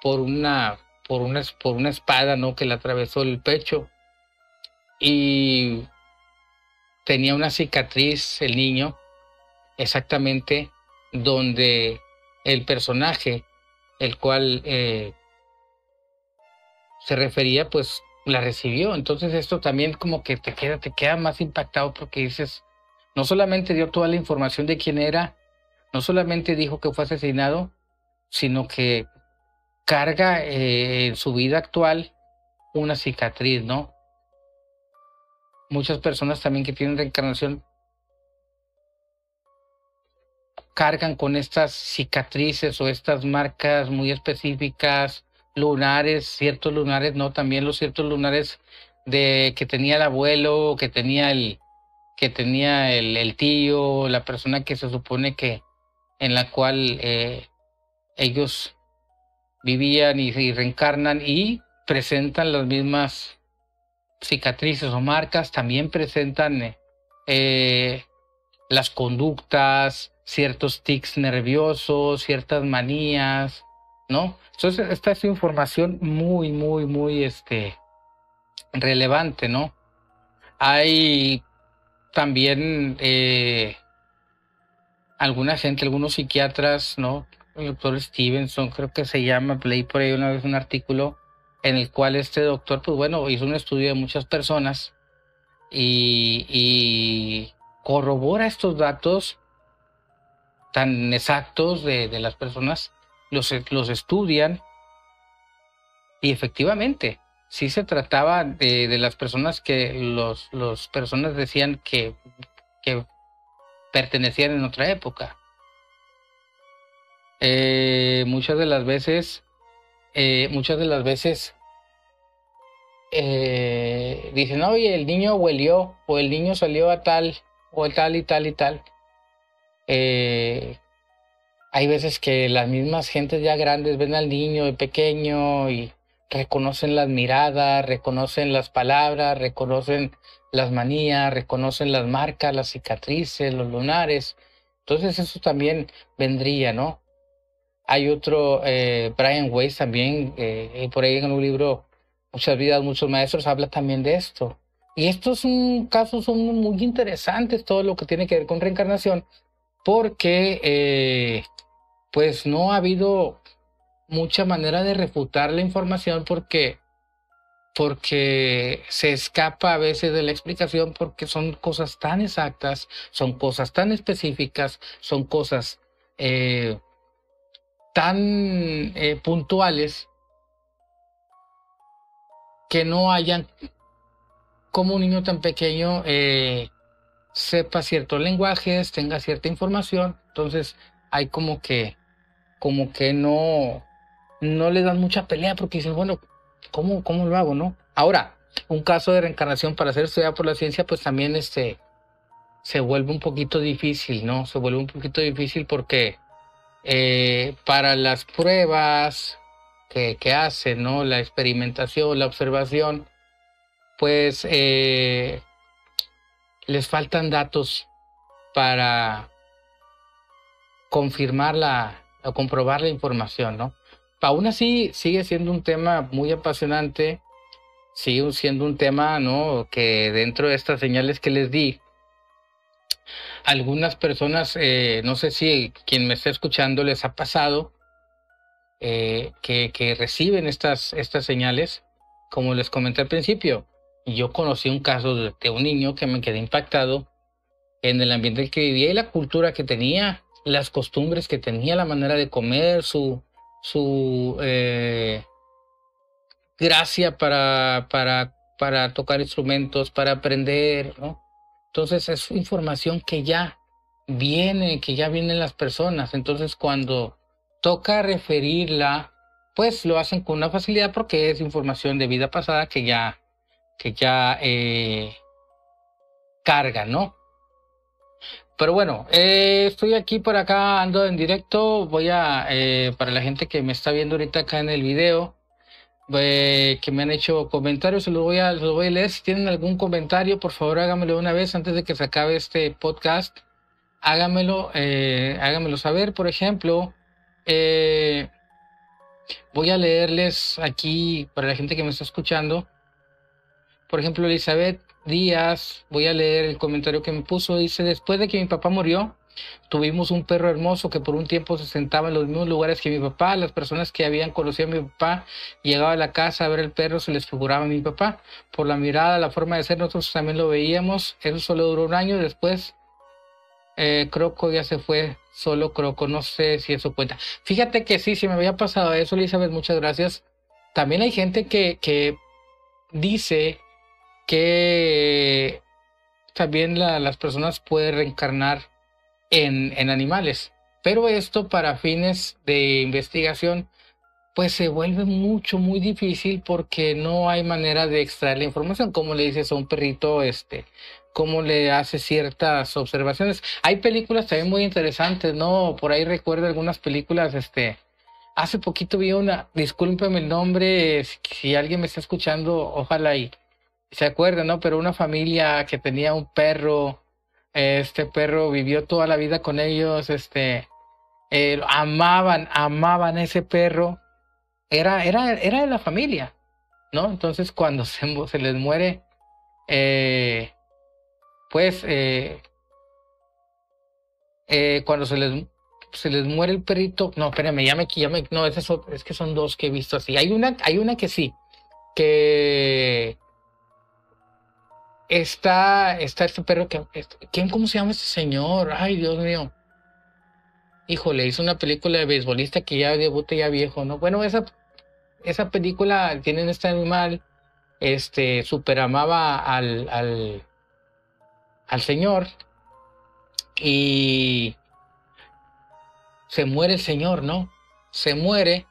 por una, por una, por una espada, ¿no? Que le atravesó el pecho. Y tenía una cicatriz el niño, exactamente donde el personaje, el cual eh, se refería, pues la recibió. Entonces esto también como que te queda, te queda más impactado porque dices, no solamente dio toda la información de quién era, no solamente dijo que fue asesinado, sino que carga eh, en su vida actual una cicatriz, ¿no? Muchas personas también que tienen reencarnación cargan con estas cicatrices o estas marcas muy específicas, lunares, ciertos lunares, no, también los ciertos lunares de que tenía el abuelo, que tenía el, que tenía el, tío, la persona que se supone que en la cual eh, ellos vivían y, reencarnan y presentan las mismas cicatrices o marcas, también presentan eh, las conductas, ciertos tics nerviosos, ciertas manías, ¿no? Entonces, esta es información muy, muy, muy este, relevante, ¿no? Hay también eh, alguna gente, algunos psiquiatras, ¿no? El doctor Stevenson, creo que se llama, leí por ahí una vez un artículo en el cual este doctor, pues bueno, hizo un estudio de muchas personas y, y corrobora estos datos tan exactos de, de las personas, los, los, estudian y efectivamente, sí se trataba de, de las personas que los, los personas decían que, que pertenecían en otra época. Eh, muchas de las veces, eh, muchas de las veces eh, dicen, oye, el niño huelió o el niño salió a tal o tal y tal y tal. Eh, hay veces que las mismas gentes ya grandes ven al niño de pequeño y reconocen las miradas, reconocen las palabras, reconocen las manías, reconocen las marcas, las cicatrices, los lunares. Entonces eso también vendría, ¿no? Hay otro, eh, Brian Weiss también, eh, por ahí en un libro, Muchas vidas, muchos maestros, habla también de esto. Y estos casos son muy interesantes, todo lo que tiene que ver con reencarnación, porque eh, pues no ha habido mucha manera de refutar la información porque porque se escapa a veces de la explicación porque son cosas tan exactas, son cosas tan específicas, son cosas eh, tan eh, puntuales que no hayan como un niño tan pequeño eh, sepa ciertos lenguajes, tenga cierta información, entonces hay como que, como que no, no le dan mucha pelea porque dicen, bueno, ¿cómo, cómo lo hago, no? Ahora, un caso de reencarnación para ser estudiado por la ciencia, pues también este, se vuelve un poquito difícil, ¿no? Se vuelve un poquito difícil porque eh, para las pruebas que, que hacen, ¿no? La experimentación, la observación, pues eh, les faltan datos para confirmar la, o comprobar la información, ¿no? Aún así, sigue siendo un tema muy apasionante, sigue siendo un tema, ¿no? Que dentro de estas señales que les di, algunas personas, eh, no sé si quien me está escuchando les ha pasado, eh, que, reciben estas, estas señales, como les comenté al principio, yo conocí un caso de, un niño que me quedé impactado en el ambiente en el que vivía y la cultura que tenía, las costumbres que tenía, la manera de comer, su, su eh, gracia para, para, para tocar instrumentos, para aprender, ¿no? Entonces es información que ya viene, que ya vienen las personas. Entonces cuando toca referirla, pues lo hacen con una facilidad porque es información de vida pasada que ya, que ya eh, carga, ¿no? Pero bueno, eh, estoy aquí por acá, ando en directo. Voy a, eh, para la gente que me está viendo ahorita acá en el video, que me han hecho comentarios, se los voy a, los voy a leer. Si tienen algún comentario, por favor háganmelo una vez antes de que se acabe este podcast. Háganmelo, háganmelo saber. Por ejemplo, eh, voy a leerles aquí para la gente que me está escuchando. Por ejemplo, Elizabeth Díaz, voy a leer el comentario que me puso. Dice, después de que mi papá murió, tuvimos un perro hermoso que por un tiempo se sentaba en los mismos lugares que mi papá. Las personas que habían conocido a mi papá llegaban a la casa a ver el perro, se les figuraba a mi papá. Por la mirada, la forma de ser, nosotros también lo veíamos. Eso solo duró un año. Después, eh, Croco ya se fue solo Croco, no sé si eso cuenta. Fíjate que sí, si me había pasado eso, Elizabeth, muchas gracias. También hay gente que, que dice que también las personas pueden reencarnar en, animales, pero esto para fines de investigación pues se vuelve mucho, muy difícil porque no hay manera de extraer la información. Como le dices a un perrito, este, cómo le hace ciertas observaciones. Hay películas también muy interesantes, ¿no? Por ahí recuerdo algunas películas, este, hace poquito vi una, discúlpeme el nombre, si, alguien me está escuchando, ojalá y se acuerde, ¿no? Pero una familia que tenía un perro, este perro vivió toda la vida con ellos, este, eh, amaban, amaban ese perro, era, era, era de la familia, ¿no? Entonces cuando se, les muere, eh, pues eh, eh, cuando se les, se les muere el perrito, no, espérame, ya me, ya me no, es, es que son dos que he visto así. Hay una, hay una que sí, que está, está este perro que, ¿quién, cómo se llama este señor? Ay, Dios mío. Híjole, hizo una película de beisbolista que ya debuta ya viejo, ¿no? Bueno, esa, esa película tiene este animal, este, super amaba al, al, al Señor y se muere el Señor, ¿no? Se muere.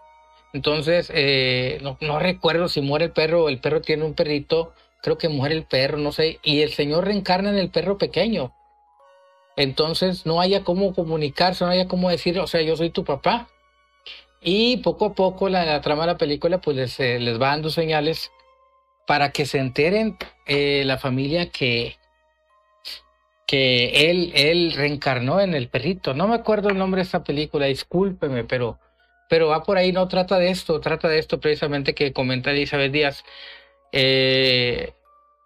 Entonces, eh, no, no, recuerdo si muere el perro el perro tiene un perrito. Creo que muere el perro, no sé. Y el Señor reencarna en el perro pequeño. Entonces, no haya cómo comunicarse, no haya cómo decir, o sea, yo soy tu papá. Y poco a poco la, la trama de la película, pues les, eh, les va dando señales para que se enteren eh, la familia que, que él, él reencarnó en el perrito. No me acuerdo el nombre de esta película, discúlpeme, pero, pero va por ahí, no trata de esto, trata de esto precisamente que comenta Elizabeth Díaz. Eh,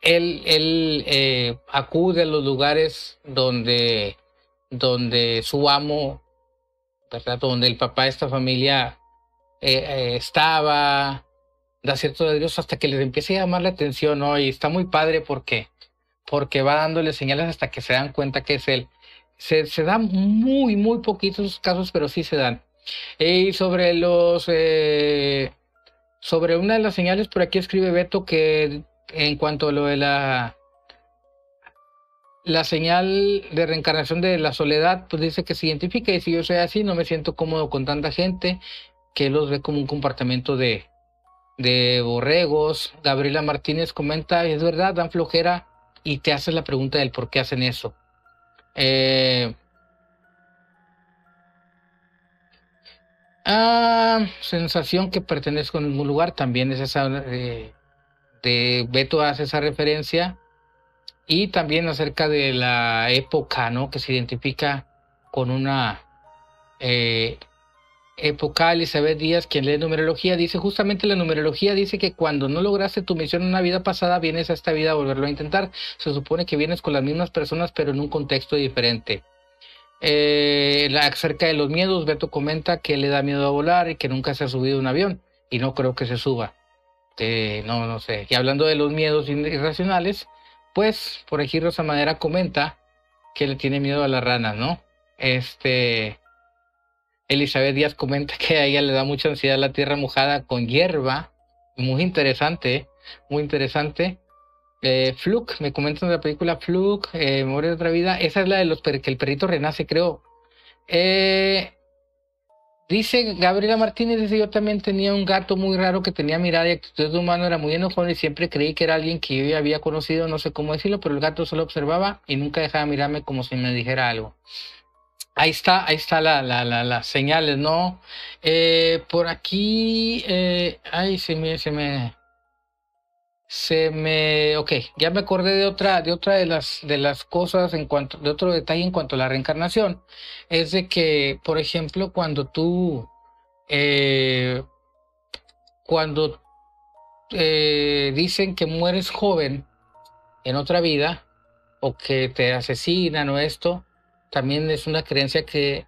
él él eh, acude a los lugares donde, donde su amo, donde el papá de esta familia eh, estaba, da ciertos Dios hasta que les empiece a llamar la atención, ¿no? Y está muy padre porque porque va dándole señales hasta que se dan cuenta que es él. Se, se dan muy, muy poquitos casos, pero sí se dan. Y sobre los... sobre una de las señales, por aquí escribe Beto que en cuanto a lo de la... La señal de reencarnación de la soledad, pues dice que se identifica y si yo soy así, no me siento cómodo con tanta gente, que los ve como un comportamiento de, de borregos. Gabriela Martínez comenta, es verdad, dan flojera y te haces la pregunta del por qué hacen eso. Eh, ah, sensación que pertenezco en algún lugar también es esa de, de Beto hace esa referencia y también acerca de la época, ¿no? Que se identifica con una eh, Epocal Elizabeth Díaz, quien lee numerología, dice justamente la numerología dice que cuando no lograste tu misión en una vida pasada, vienes a esta vida a volverlo a intentar. Se supone que vienes con las mismas personas, pero en un contexto diferente. Eh, acerca de los miedos, Beto comenta que le da miedo a volar y que nunca se ha subido un avión y no creo que se suba. no, no sé. Y hablando de los miedos irracionales, pues por aquí Rosa Madera comenta que le tiene miedo a las ranas, ¿no? Este, Elizabeth Díaz comenta que a ella le da mucha ansiedad la tierra mojada con hierba. Muy interesante, muy interesante. Eh, Fluke, me comentan de la película Fluke, eh, Memoria de otra vida. Esa es la de los que el perrito renace, creo. Eh, dice Gabriela Martínez, dice yo también tenía un gato muy raro que tenía mirada y actitud de humano, era muy enojón y siempre creí que era alguien que yo había conocido, no sé cómo decirlo, pero el gato solo observaba y nunca dejaba mirarme como si me dijera algo. Ahí está, ahí está la, las señales, ¿no? Eh, por aquí, eh, ay, se me, se me, se me, ok, ya me acordé de otra, de otra de las, de las cosas en cuanto, de otro detalle en cuanto a la reencarnación, es de que, por ejemplo, cuando tú, eh, cuando eh, dicen que mueres joven en otra vida, o que te asesinan o esto, también es una creencia que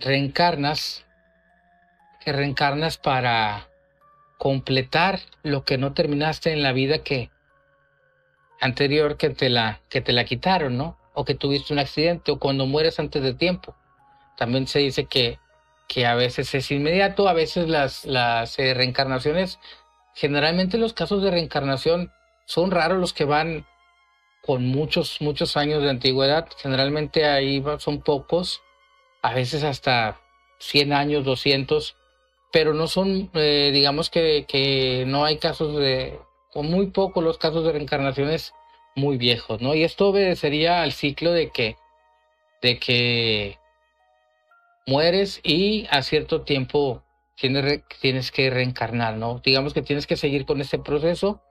reencarnas, que reencarnas para completar lo que no terminaste en la vida que anterior que te la que te la quitaron, ¿no? O que tuviste un accidente o cuando mueres antes de tiempo. También se dice que que a veces es inmediato, a veces las las eh, reencarnaciones generalmente los casos de reencarnación son raros los que van con muchos, muchos años de antigüedad. Generalmente ahí son pocos, a veces hasta 100 años, 200, pero no son, eh, digamos que, que, no hay casos de, o muy pocos los casos de reencarnaciones muy viejos, ¿no? Y esto obedecería al ciclo de que, de que mueres y a cierto tiempo tienes, tienes que reencarnar, ¿no? Digamos que tienes que seguir con este proceso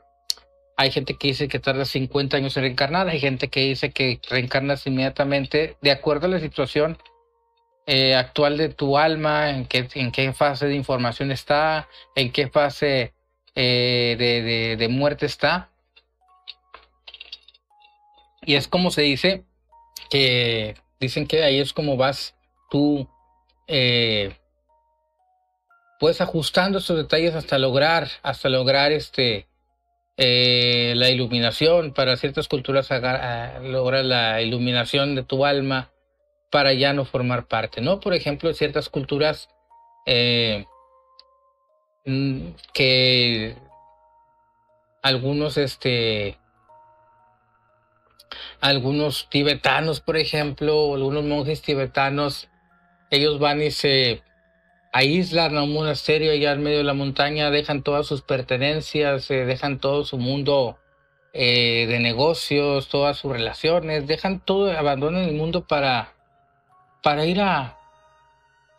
hay gente que dice que tarda 50 años en reencarnar, hay gente que dice que reencarnas inmediatamente de acuerdo a la situación eh, actual de tu alma, en qué, en qué fase de información está, en qué fase eh, de, de, muerte está. Y es como se dice que dicen que ahí es como vas tú eh, pues ajustando esos detalles hasta lograr, hasta lograr este eh, la iluminación, para ciertas culturas logra la iluminación de tu alma para ya no formar parte, ¿no? Por ejemplo, ciertas culturas eh, mm, que algunos, este, algunos tibetanos, por ejemplo, algunos monjes tibetanos, ellos van y se aíslan a un monasterio allá en medio de la montaña, dejan todas sus pertenencias, eh, dejan todo su mundo eh, de negocios, todas sus relaciones, dejan todo, abandonan el mundo para, para ir a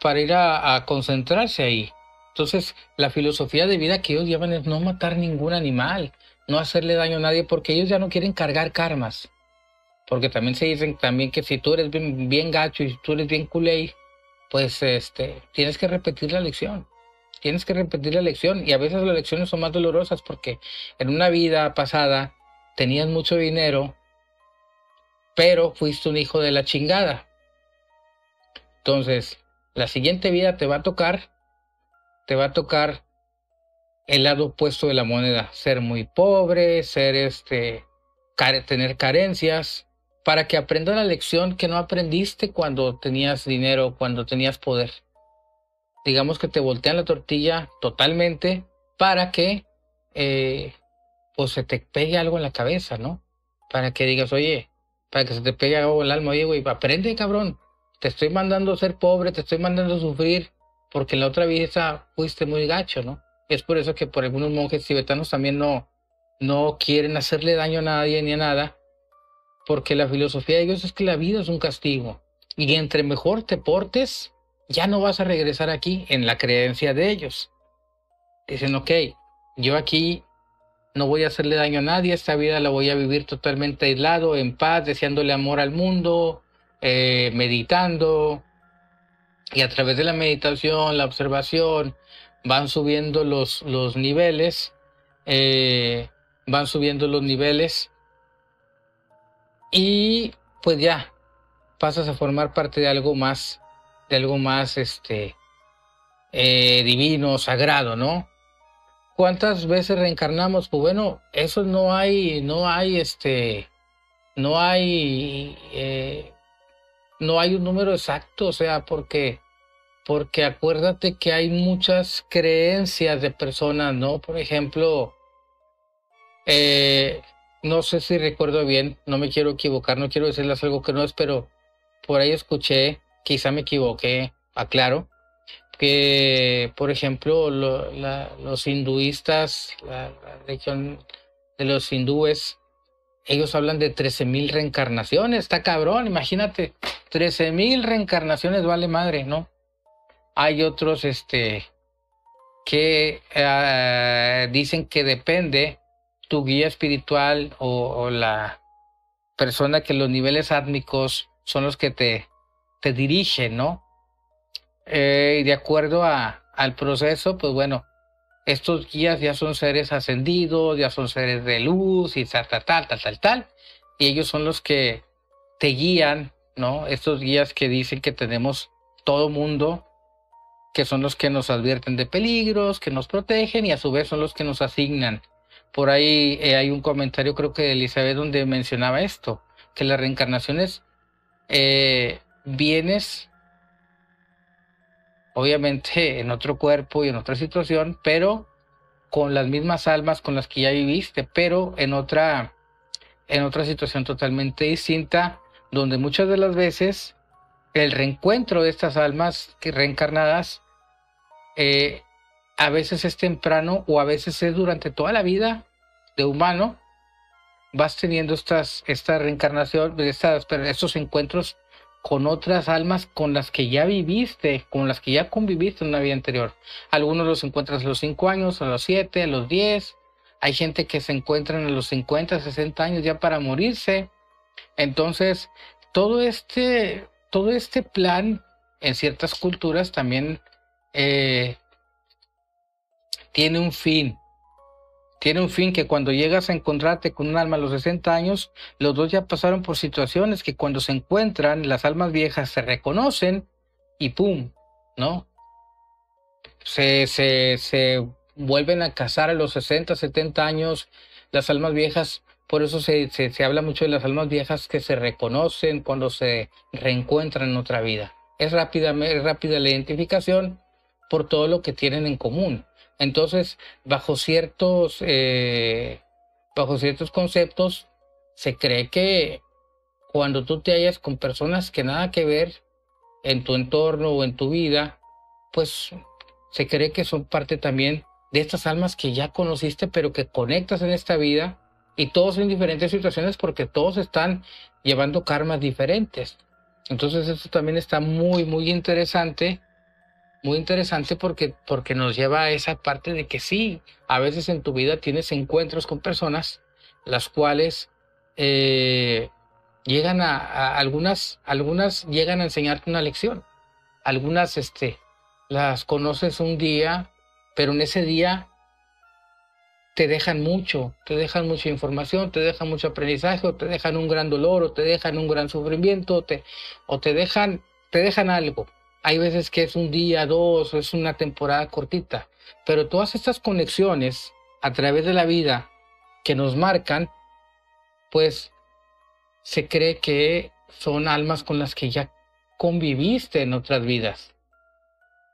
para ir a, concentrarse ahí. Entonces, la filosofía de vida que ellos llevan es no matar ningún animal, no hacerle daño a nadie, porque ellos ya no quieren cargar karmas. Porque también se dicen también que si tú eres bien, gacho y tú eres bien culé, pues este, tienes que repetir la lección. Tienes que repetir la lección y a veces las lecciones son más dolorosas porque en una vida pasada tenías mucho dinero, pero fuiste un hijo de la chingada. Entonces, la siguiente vida te va a tocar, te va a tocar el lado opuesto de la moneda, ser muy pobre, ser este, tener carencias, para que aprenda la lección que no aprendiste cuando tenías dinero, cuando tenías poder. Digamos que te voltean la tortilla totalmente para que eh, pues se te pegue algo en la cabeza, ¿no? Para que digas, oye, para que se te pegue algo en el alma, oye, güey, aprende, cabrón. Te estoy mandando a ser pobre, te estoy mandando a sufrir, porque en la otra vida fuiste muy gacho, ¿no? es por eso que por algunos monjes tibetanos también no, no quieren hacerle daño a nadie ni a nada, porque la filosofía de ellos es que la vida es un castigo. Y entre mejor te portes, ya no vas a regresar aquí en la creencia de ellos. Dicen, ok, yo aquí no voy a hacerle daño a nadie, esta vida la voy a vivir totalmente aislado, en paz, deseándole amor al mundo, eh, meditando. Y a través de la meditación, la observación, van subiendo los, los niveles, eh, van subiendo los niveles y pues ya pasas a formar parte de algo más, de algo más este, eh, divino, sagrado, ¿no? ¿Cuántas veces reencarnamos? Pues bueno, eso no hay, no hay este, no hay, no hay un número exacto, o sea, porque, porque acuérdate que hay muchas creencias de personas, ¿no? Por ejemplo, eh, no sé si recuerdo bien, no me quiero equivocar, no quiero decirles algo que no es, pero por ahí escuché, quizá me equivoqué, aclaro, que, por ejemplo, los hinduistas, la, región de los hindúes, ellos hablan de 13.000 reencarnaciones, está cabrón, imagínate, 13.000 reencarnaciones vale madre, ¿no? Hay otros, este, que eh, dicen que depende tu guía espiritual o, la persona que los niveles átmicos son los que te, te dirigen, ¿no? Eh, y de acuerdo a, al proceso, pues bueno, estos guías ya son seres ascendidos, ya son seres de luz y tal, tal, tal, tal, tal, tal. Y ellos son los que te guían, ¿no? Estos guías que dicen que tenemos todo mundo, que son los que nos advierten de peligros, que nos protegen y a su vez son los que nos asignan. Por ahí eh, hay un comentario, creo que de Elizabeth, donde mencionaba esto, que la reencarnación es eh, bienes obviamente en otro cuerpo y en otra situación, pero con las mismas almas con las que ya viviste, pero en otra, en otra situación totalmente distinta, donde muchas de las veces el reencuentro de estas almas reencarnadas eh, a veces es temprano o a veces es durante toda la vida de humano, vas teniendo estas, esta reencarnación, estas, estos encuentros con otras almas con las que ya viviste, con las que ya conviviste en una vida anterior. Algunos los encuentras a los 5 años, a los 7, a los 10. Hay gente que se encuentra a los 50, 60 años ya para morirse. Entonces, todo este, todo este plan en ciertas culturas también eh, tiene un fin tiene un fin que cuando llegas a encontrarte con un alma a los 60 años, los dos ya pasaron por situaciones que cuando se encuentran, las almas viejas se reconocen y ¡pum! ¿No? Se, se, se vuelven a casar a los 60, 70 años, las almas viejas, por eso se, se, se habla mucho de las almas viejas que se reconocen cuando se reencuentran en otra vida. Es rápida, es rápida la identificación por todo lo que tienen en común. Entonces, bajo ciertos, eh, bajo ciertos conceptos, se cree que cuando tú te hallas con personas que nada que ver en tu entorno o en tu vida, pues se cree que son parte también de estas almas que ya conociste, pero que conectas en esta vida, y todos en diferentes situaciones porque todos están llevando karmas diferentes. Entonces, esto también está muy, muy interesante muy interesante porque, porque nos lleva a esa parte de que sí, a veces en tu vida tienes encuentros con personas las cuales eh, llegan a, algunas, algunas llegan a enseñarte una lección, algunas este, las conoces un día, pero en ese día te dejan mucho, te dejan mucha información, te dejan mucho aprendizaje, o te dejan un gran dolor, o te dejan un gran sufrimiento, te, o te dejan, te dejan algo. Hay veces que es un día, dos, o es una temporada cortita, pero todas estas conexiones a través de la vida que nos marcan, pues se cree que son almas con las que ya conviviste en otras vidas,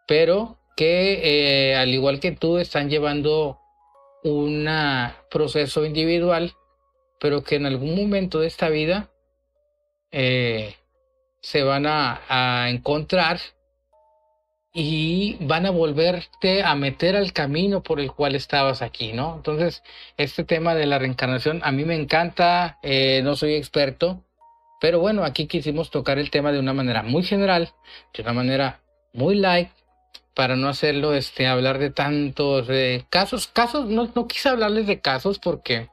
pero que eh, al igual que tú están llevando un proceso individual, pero que en algún momento de esta vida eh, se van a encontrar y van a volverte a meter al camino por el cual estabas aquí, ¿no? Entonces, este tema de la reencarnación a mí me encanta, eh, no soy experto, pero bueno, aquí quisimos tocar el tema de una manera muy general, de una manera muy light, para no hacerlo, este, hablar de tantos casos, casos, no, no quise hablarles de casos porque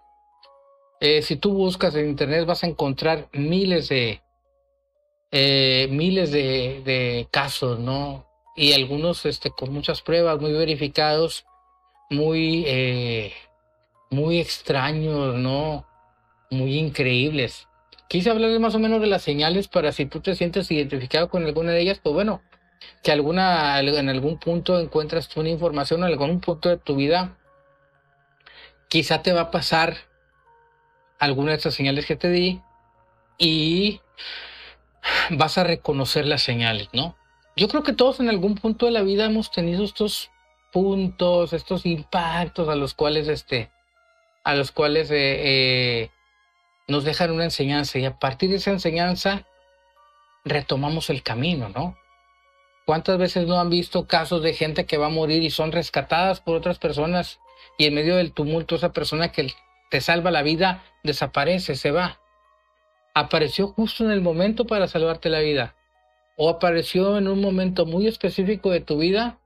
eh, si tú buscas en internet vas a encontrar miles de, eh, miles de, de casos, ¿no? Y algunos este, con muchas pruebas, muy verificados, muy, eh, muy extraños, ¿no? Muy increíbles. Quise hablarles más o menos de las señales para si tú te sientes identificado con alguna de ellas, pues bueno, que alguna, en algún punto encuentras una información, en algún punto de tu vida quizá te va a pasar alguna de estas señales que te di y vas a reconocer las señales, ¿no? Yo creo que todos en algún punto de la vida hemos tenido estos puntos, estos impactos a los cuales, este, a los cuales eh, eh, nos dejan una enseñanza y a partir de esa enseñanza retomamos el camino, ¿no? ¿Cuántas veces no han visto casos de gente que va a morir y son rescatadas por otras personas y en medio del tumulto esa persona que te salva la vida desaparece, se va? Apareció justo en el momento para salvarte la vida o apareció en un momento muy específico de tu vida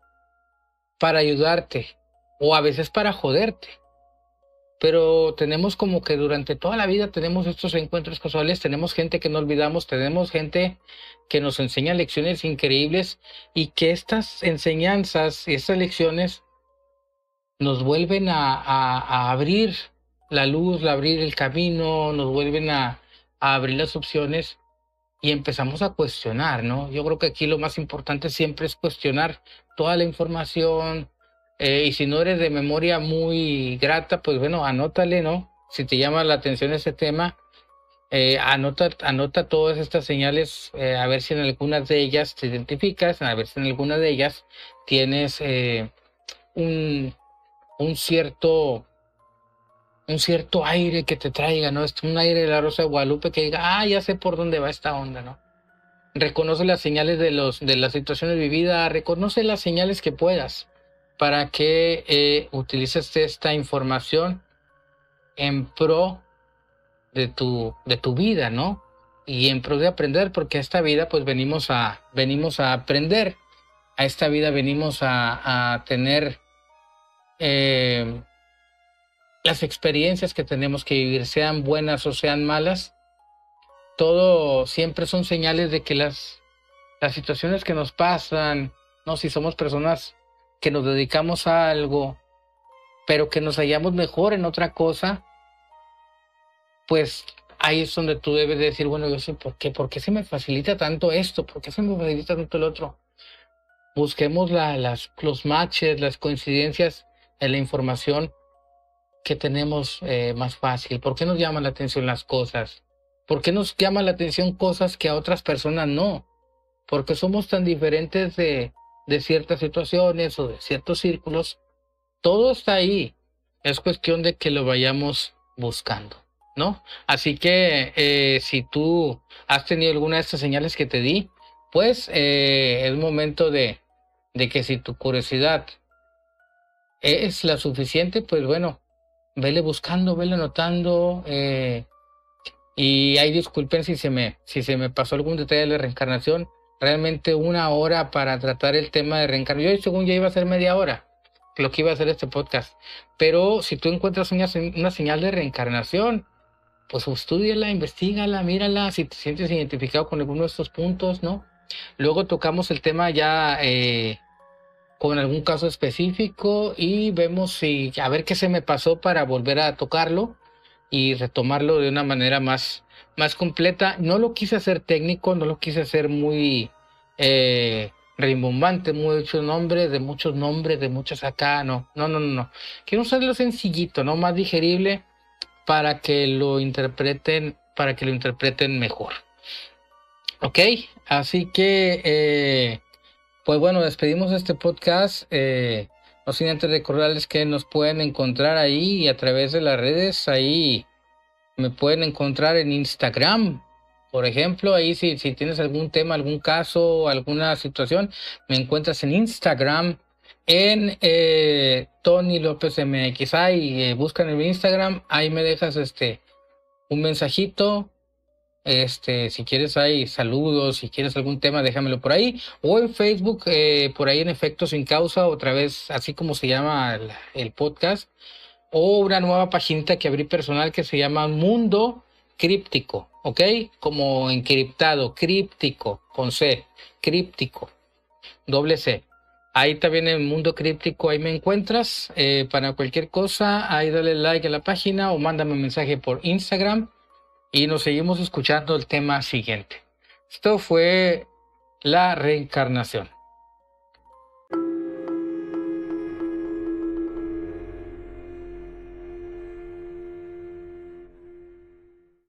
para ayudarte o a veces para joderte. Pero tenemos como que durante toda la vida tenemos estos encuentros casuales, tenemos gente que no olvidamos, tenemos gente que nos enseña lecciones increíbles y que estas enseñanzas y estas lecciones nos vuelven a, abrir la luz, a abrir el camino, nos vuelven a, a abrir las opciones y empezamos a cuestionar, ¿no? Yo creo que aquí lo más importante siempre es cuestionar toda la información, eh, y si no eres de memoria muy grata, pues bueno, anótale, ¿no? Si te llama la atención ese tema, eh, anota, anota todas estas señales, eh, a ver si en algunas de ellas te identificas, a ver si en alguna de ellas tienes un, un cierto un cierto aire que te traiga, ¿no? Un aire de la Rosa de Guadalupe que diga, ah, ya sé por dónde va esta onda, ¿no? Reconoce las señales de, los, de las situaciones vividas, reconoce las señales que puedas para que eh, utilices esta información en pro de tu, de tu vida, ¿no? Y en pro de aprender, porque a esta vida pues venimos a, venimos a aprender, a esta vida venimos a, tener eh, las experiencias que tenemos que vivir, sean buenas o sean malas, todo siempre son señales de que las, las situaciones que nos pasan, no, si somos personas que nos dedicamos a algo, pero que nos hallamos mejor en otra cosa, pues ahí es donde tú debes decir, bueno, yo sé por qué, por se me facilita tanto esto, por qué se me facilita tanto el otro. Busquemos las, los matches, las coincidencias en la información que tenemos eh, más fácil. ¿Por qué nos llama la atención las cosas? ¿Por qué nos llama la atención cosas que a otras personas no? Porque somos tan diferentes de, de ciertas situaciones o de ciertos círculos, todo está ahí. Es cuestión de que lo vayamos buscando, ¿no? Así que eh, si tú has tenido alguna de estas señales que te di, pues eh, es momento de, de que si tu curiosidad es la suficiente, pues bueno, vele buscando, vele anotando. Eh, y ahí disculpen si se me, si se me pasó algún detalle de la reencarnación realmente una hora para tratar el tema de reencarnación. Yo según ya iba a ser media hora lo que iba a hacer este podcast. Pero si tú encuentras una, una señal de reencarnación, pues estudiala, investigala, mírala, si te sientes identificado con alguno de estos puntos, ¿no? Luego tocamos el tema ya eh, con algún caso específico y vemos si, a ver qué se me pasó para volver a tocarlo y retomarlo de una manera más, más completa. No lo quise hacer técnico, no lo quise hacer muy eh, rimbombante, muchos nombres, de muchos nombres, de muchos acá, no, no, no, no. Quiero hacerlo sencillito, ¿no? Más digerible para que lo interpreten, para que lo interpreten mejor. Ok, así que, eh, pues bueno, despedimos este podcast. Eh, no sin antes recordarles que nos pueden encontrar ahí a través de las redes, ahí me pueden encontrar en Instagram, por ejemplo, ahí si, si tienes algún tema, algún caso, alguna situación, me encuentras en Instagram, en eh, Tony López MX. Ahí eh, buscan en Instagram, ahí me dejas este un mensajito. Este, si quieres ahí saludos, si quieres algún tema, déjamelo por ahí. O en Facebook, eh, por ahí en efecto sin causa, otra vez, así como se llama el podcast o una nueva paginita que abrí personal que se llama Mundo Críptico, ¿ok? Como encriptado, críptico, con C, críptico, doble C. Ahí también en Mundo Críptico, ahí me encuentras. Eh, para cualquier cosa, ahí dale like a la página o mándame un mensaje por Instagram y nos seguimos escuchando el tema siguiente. Esto fue la reencarnación.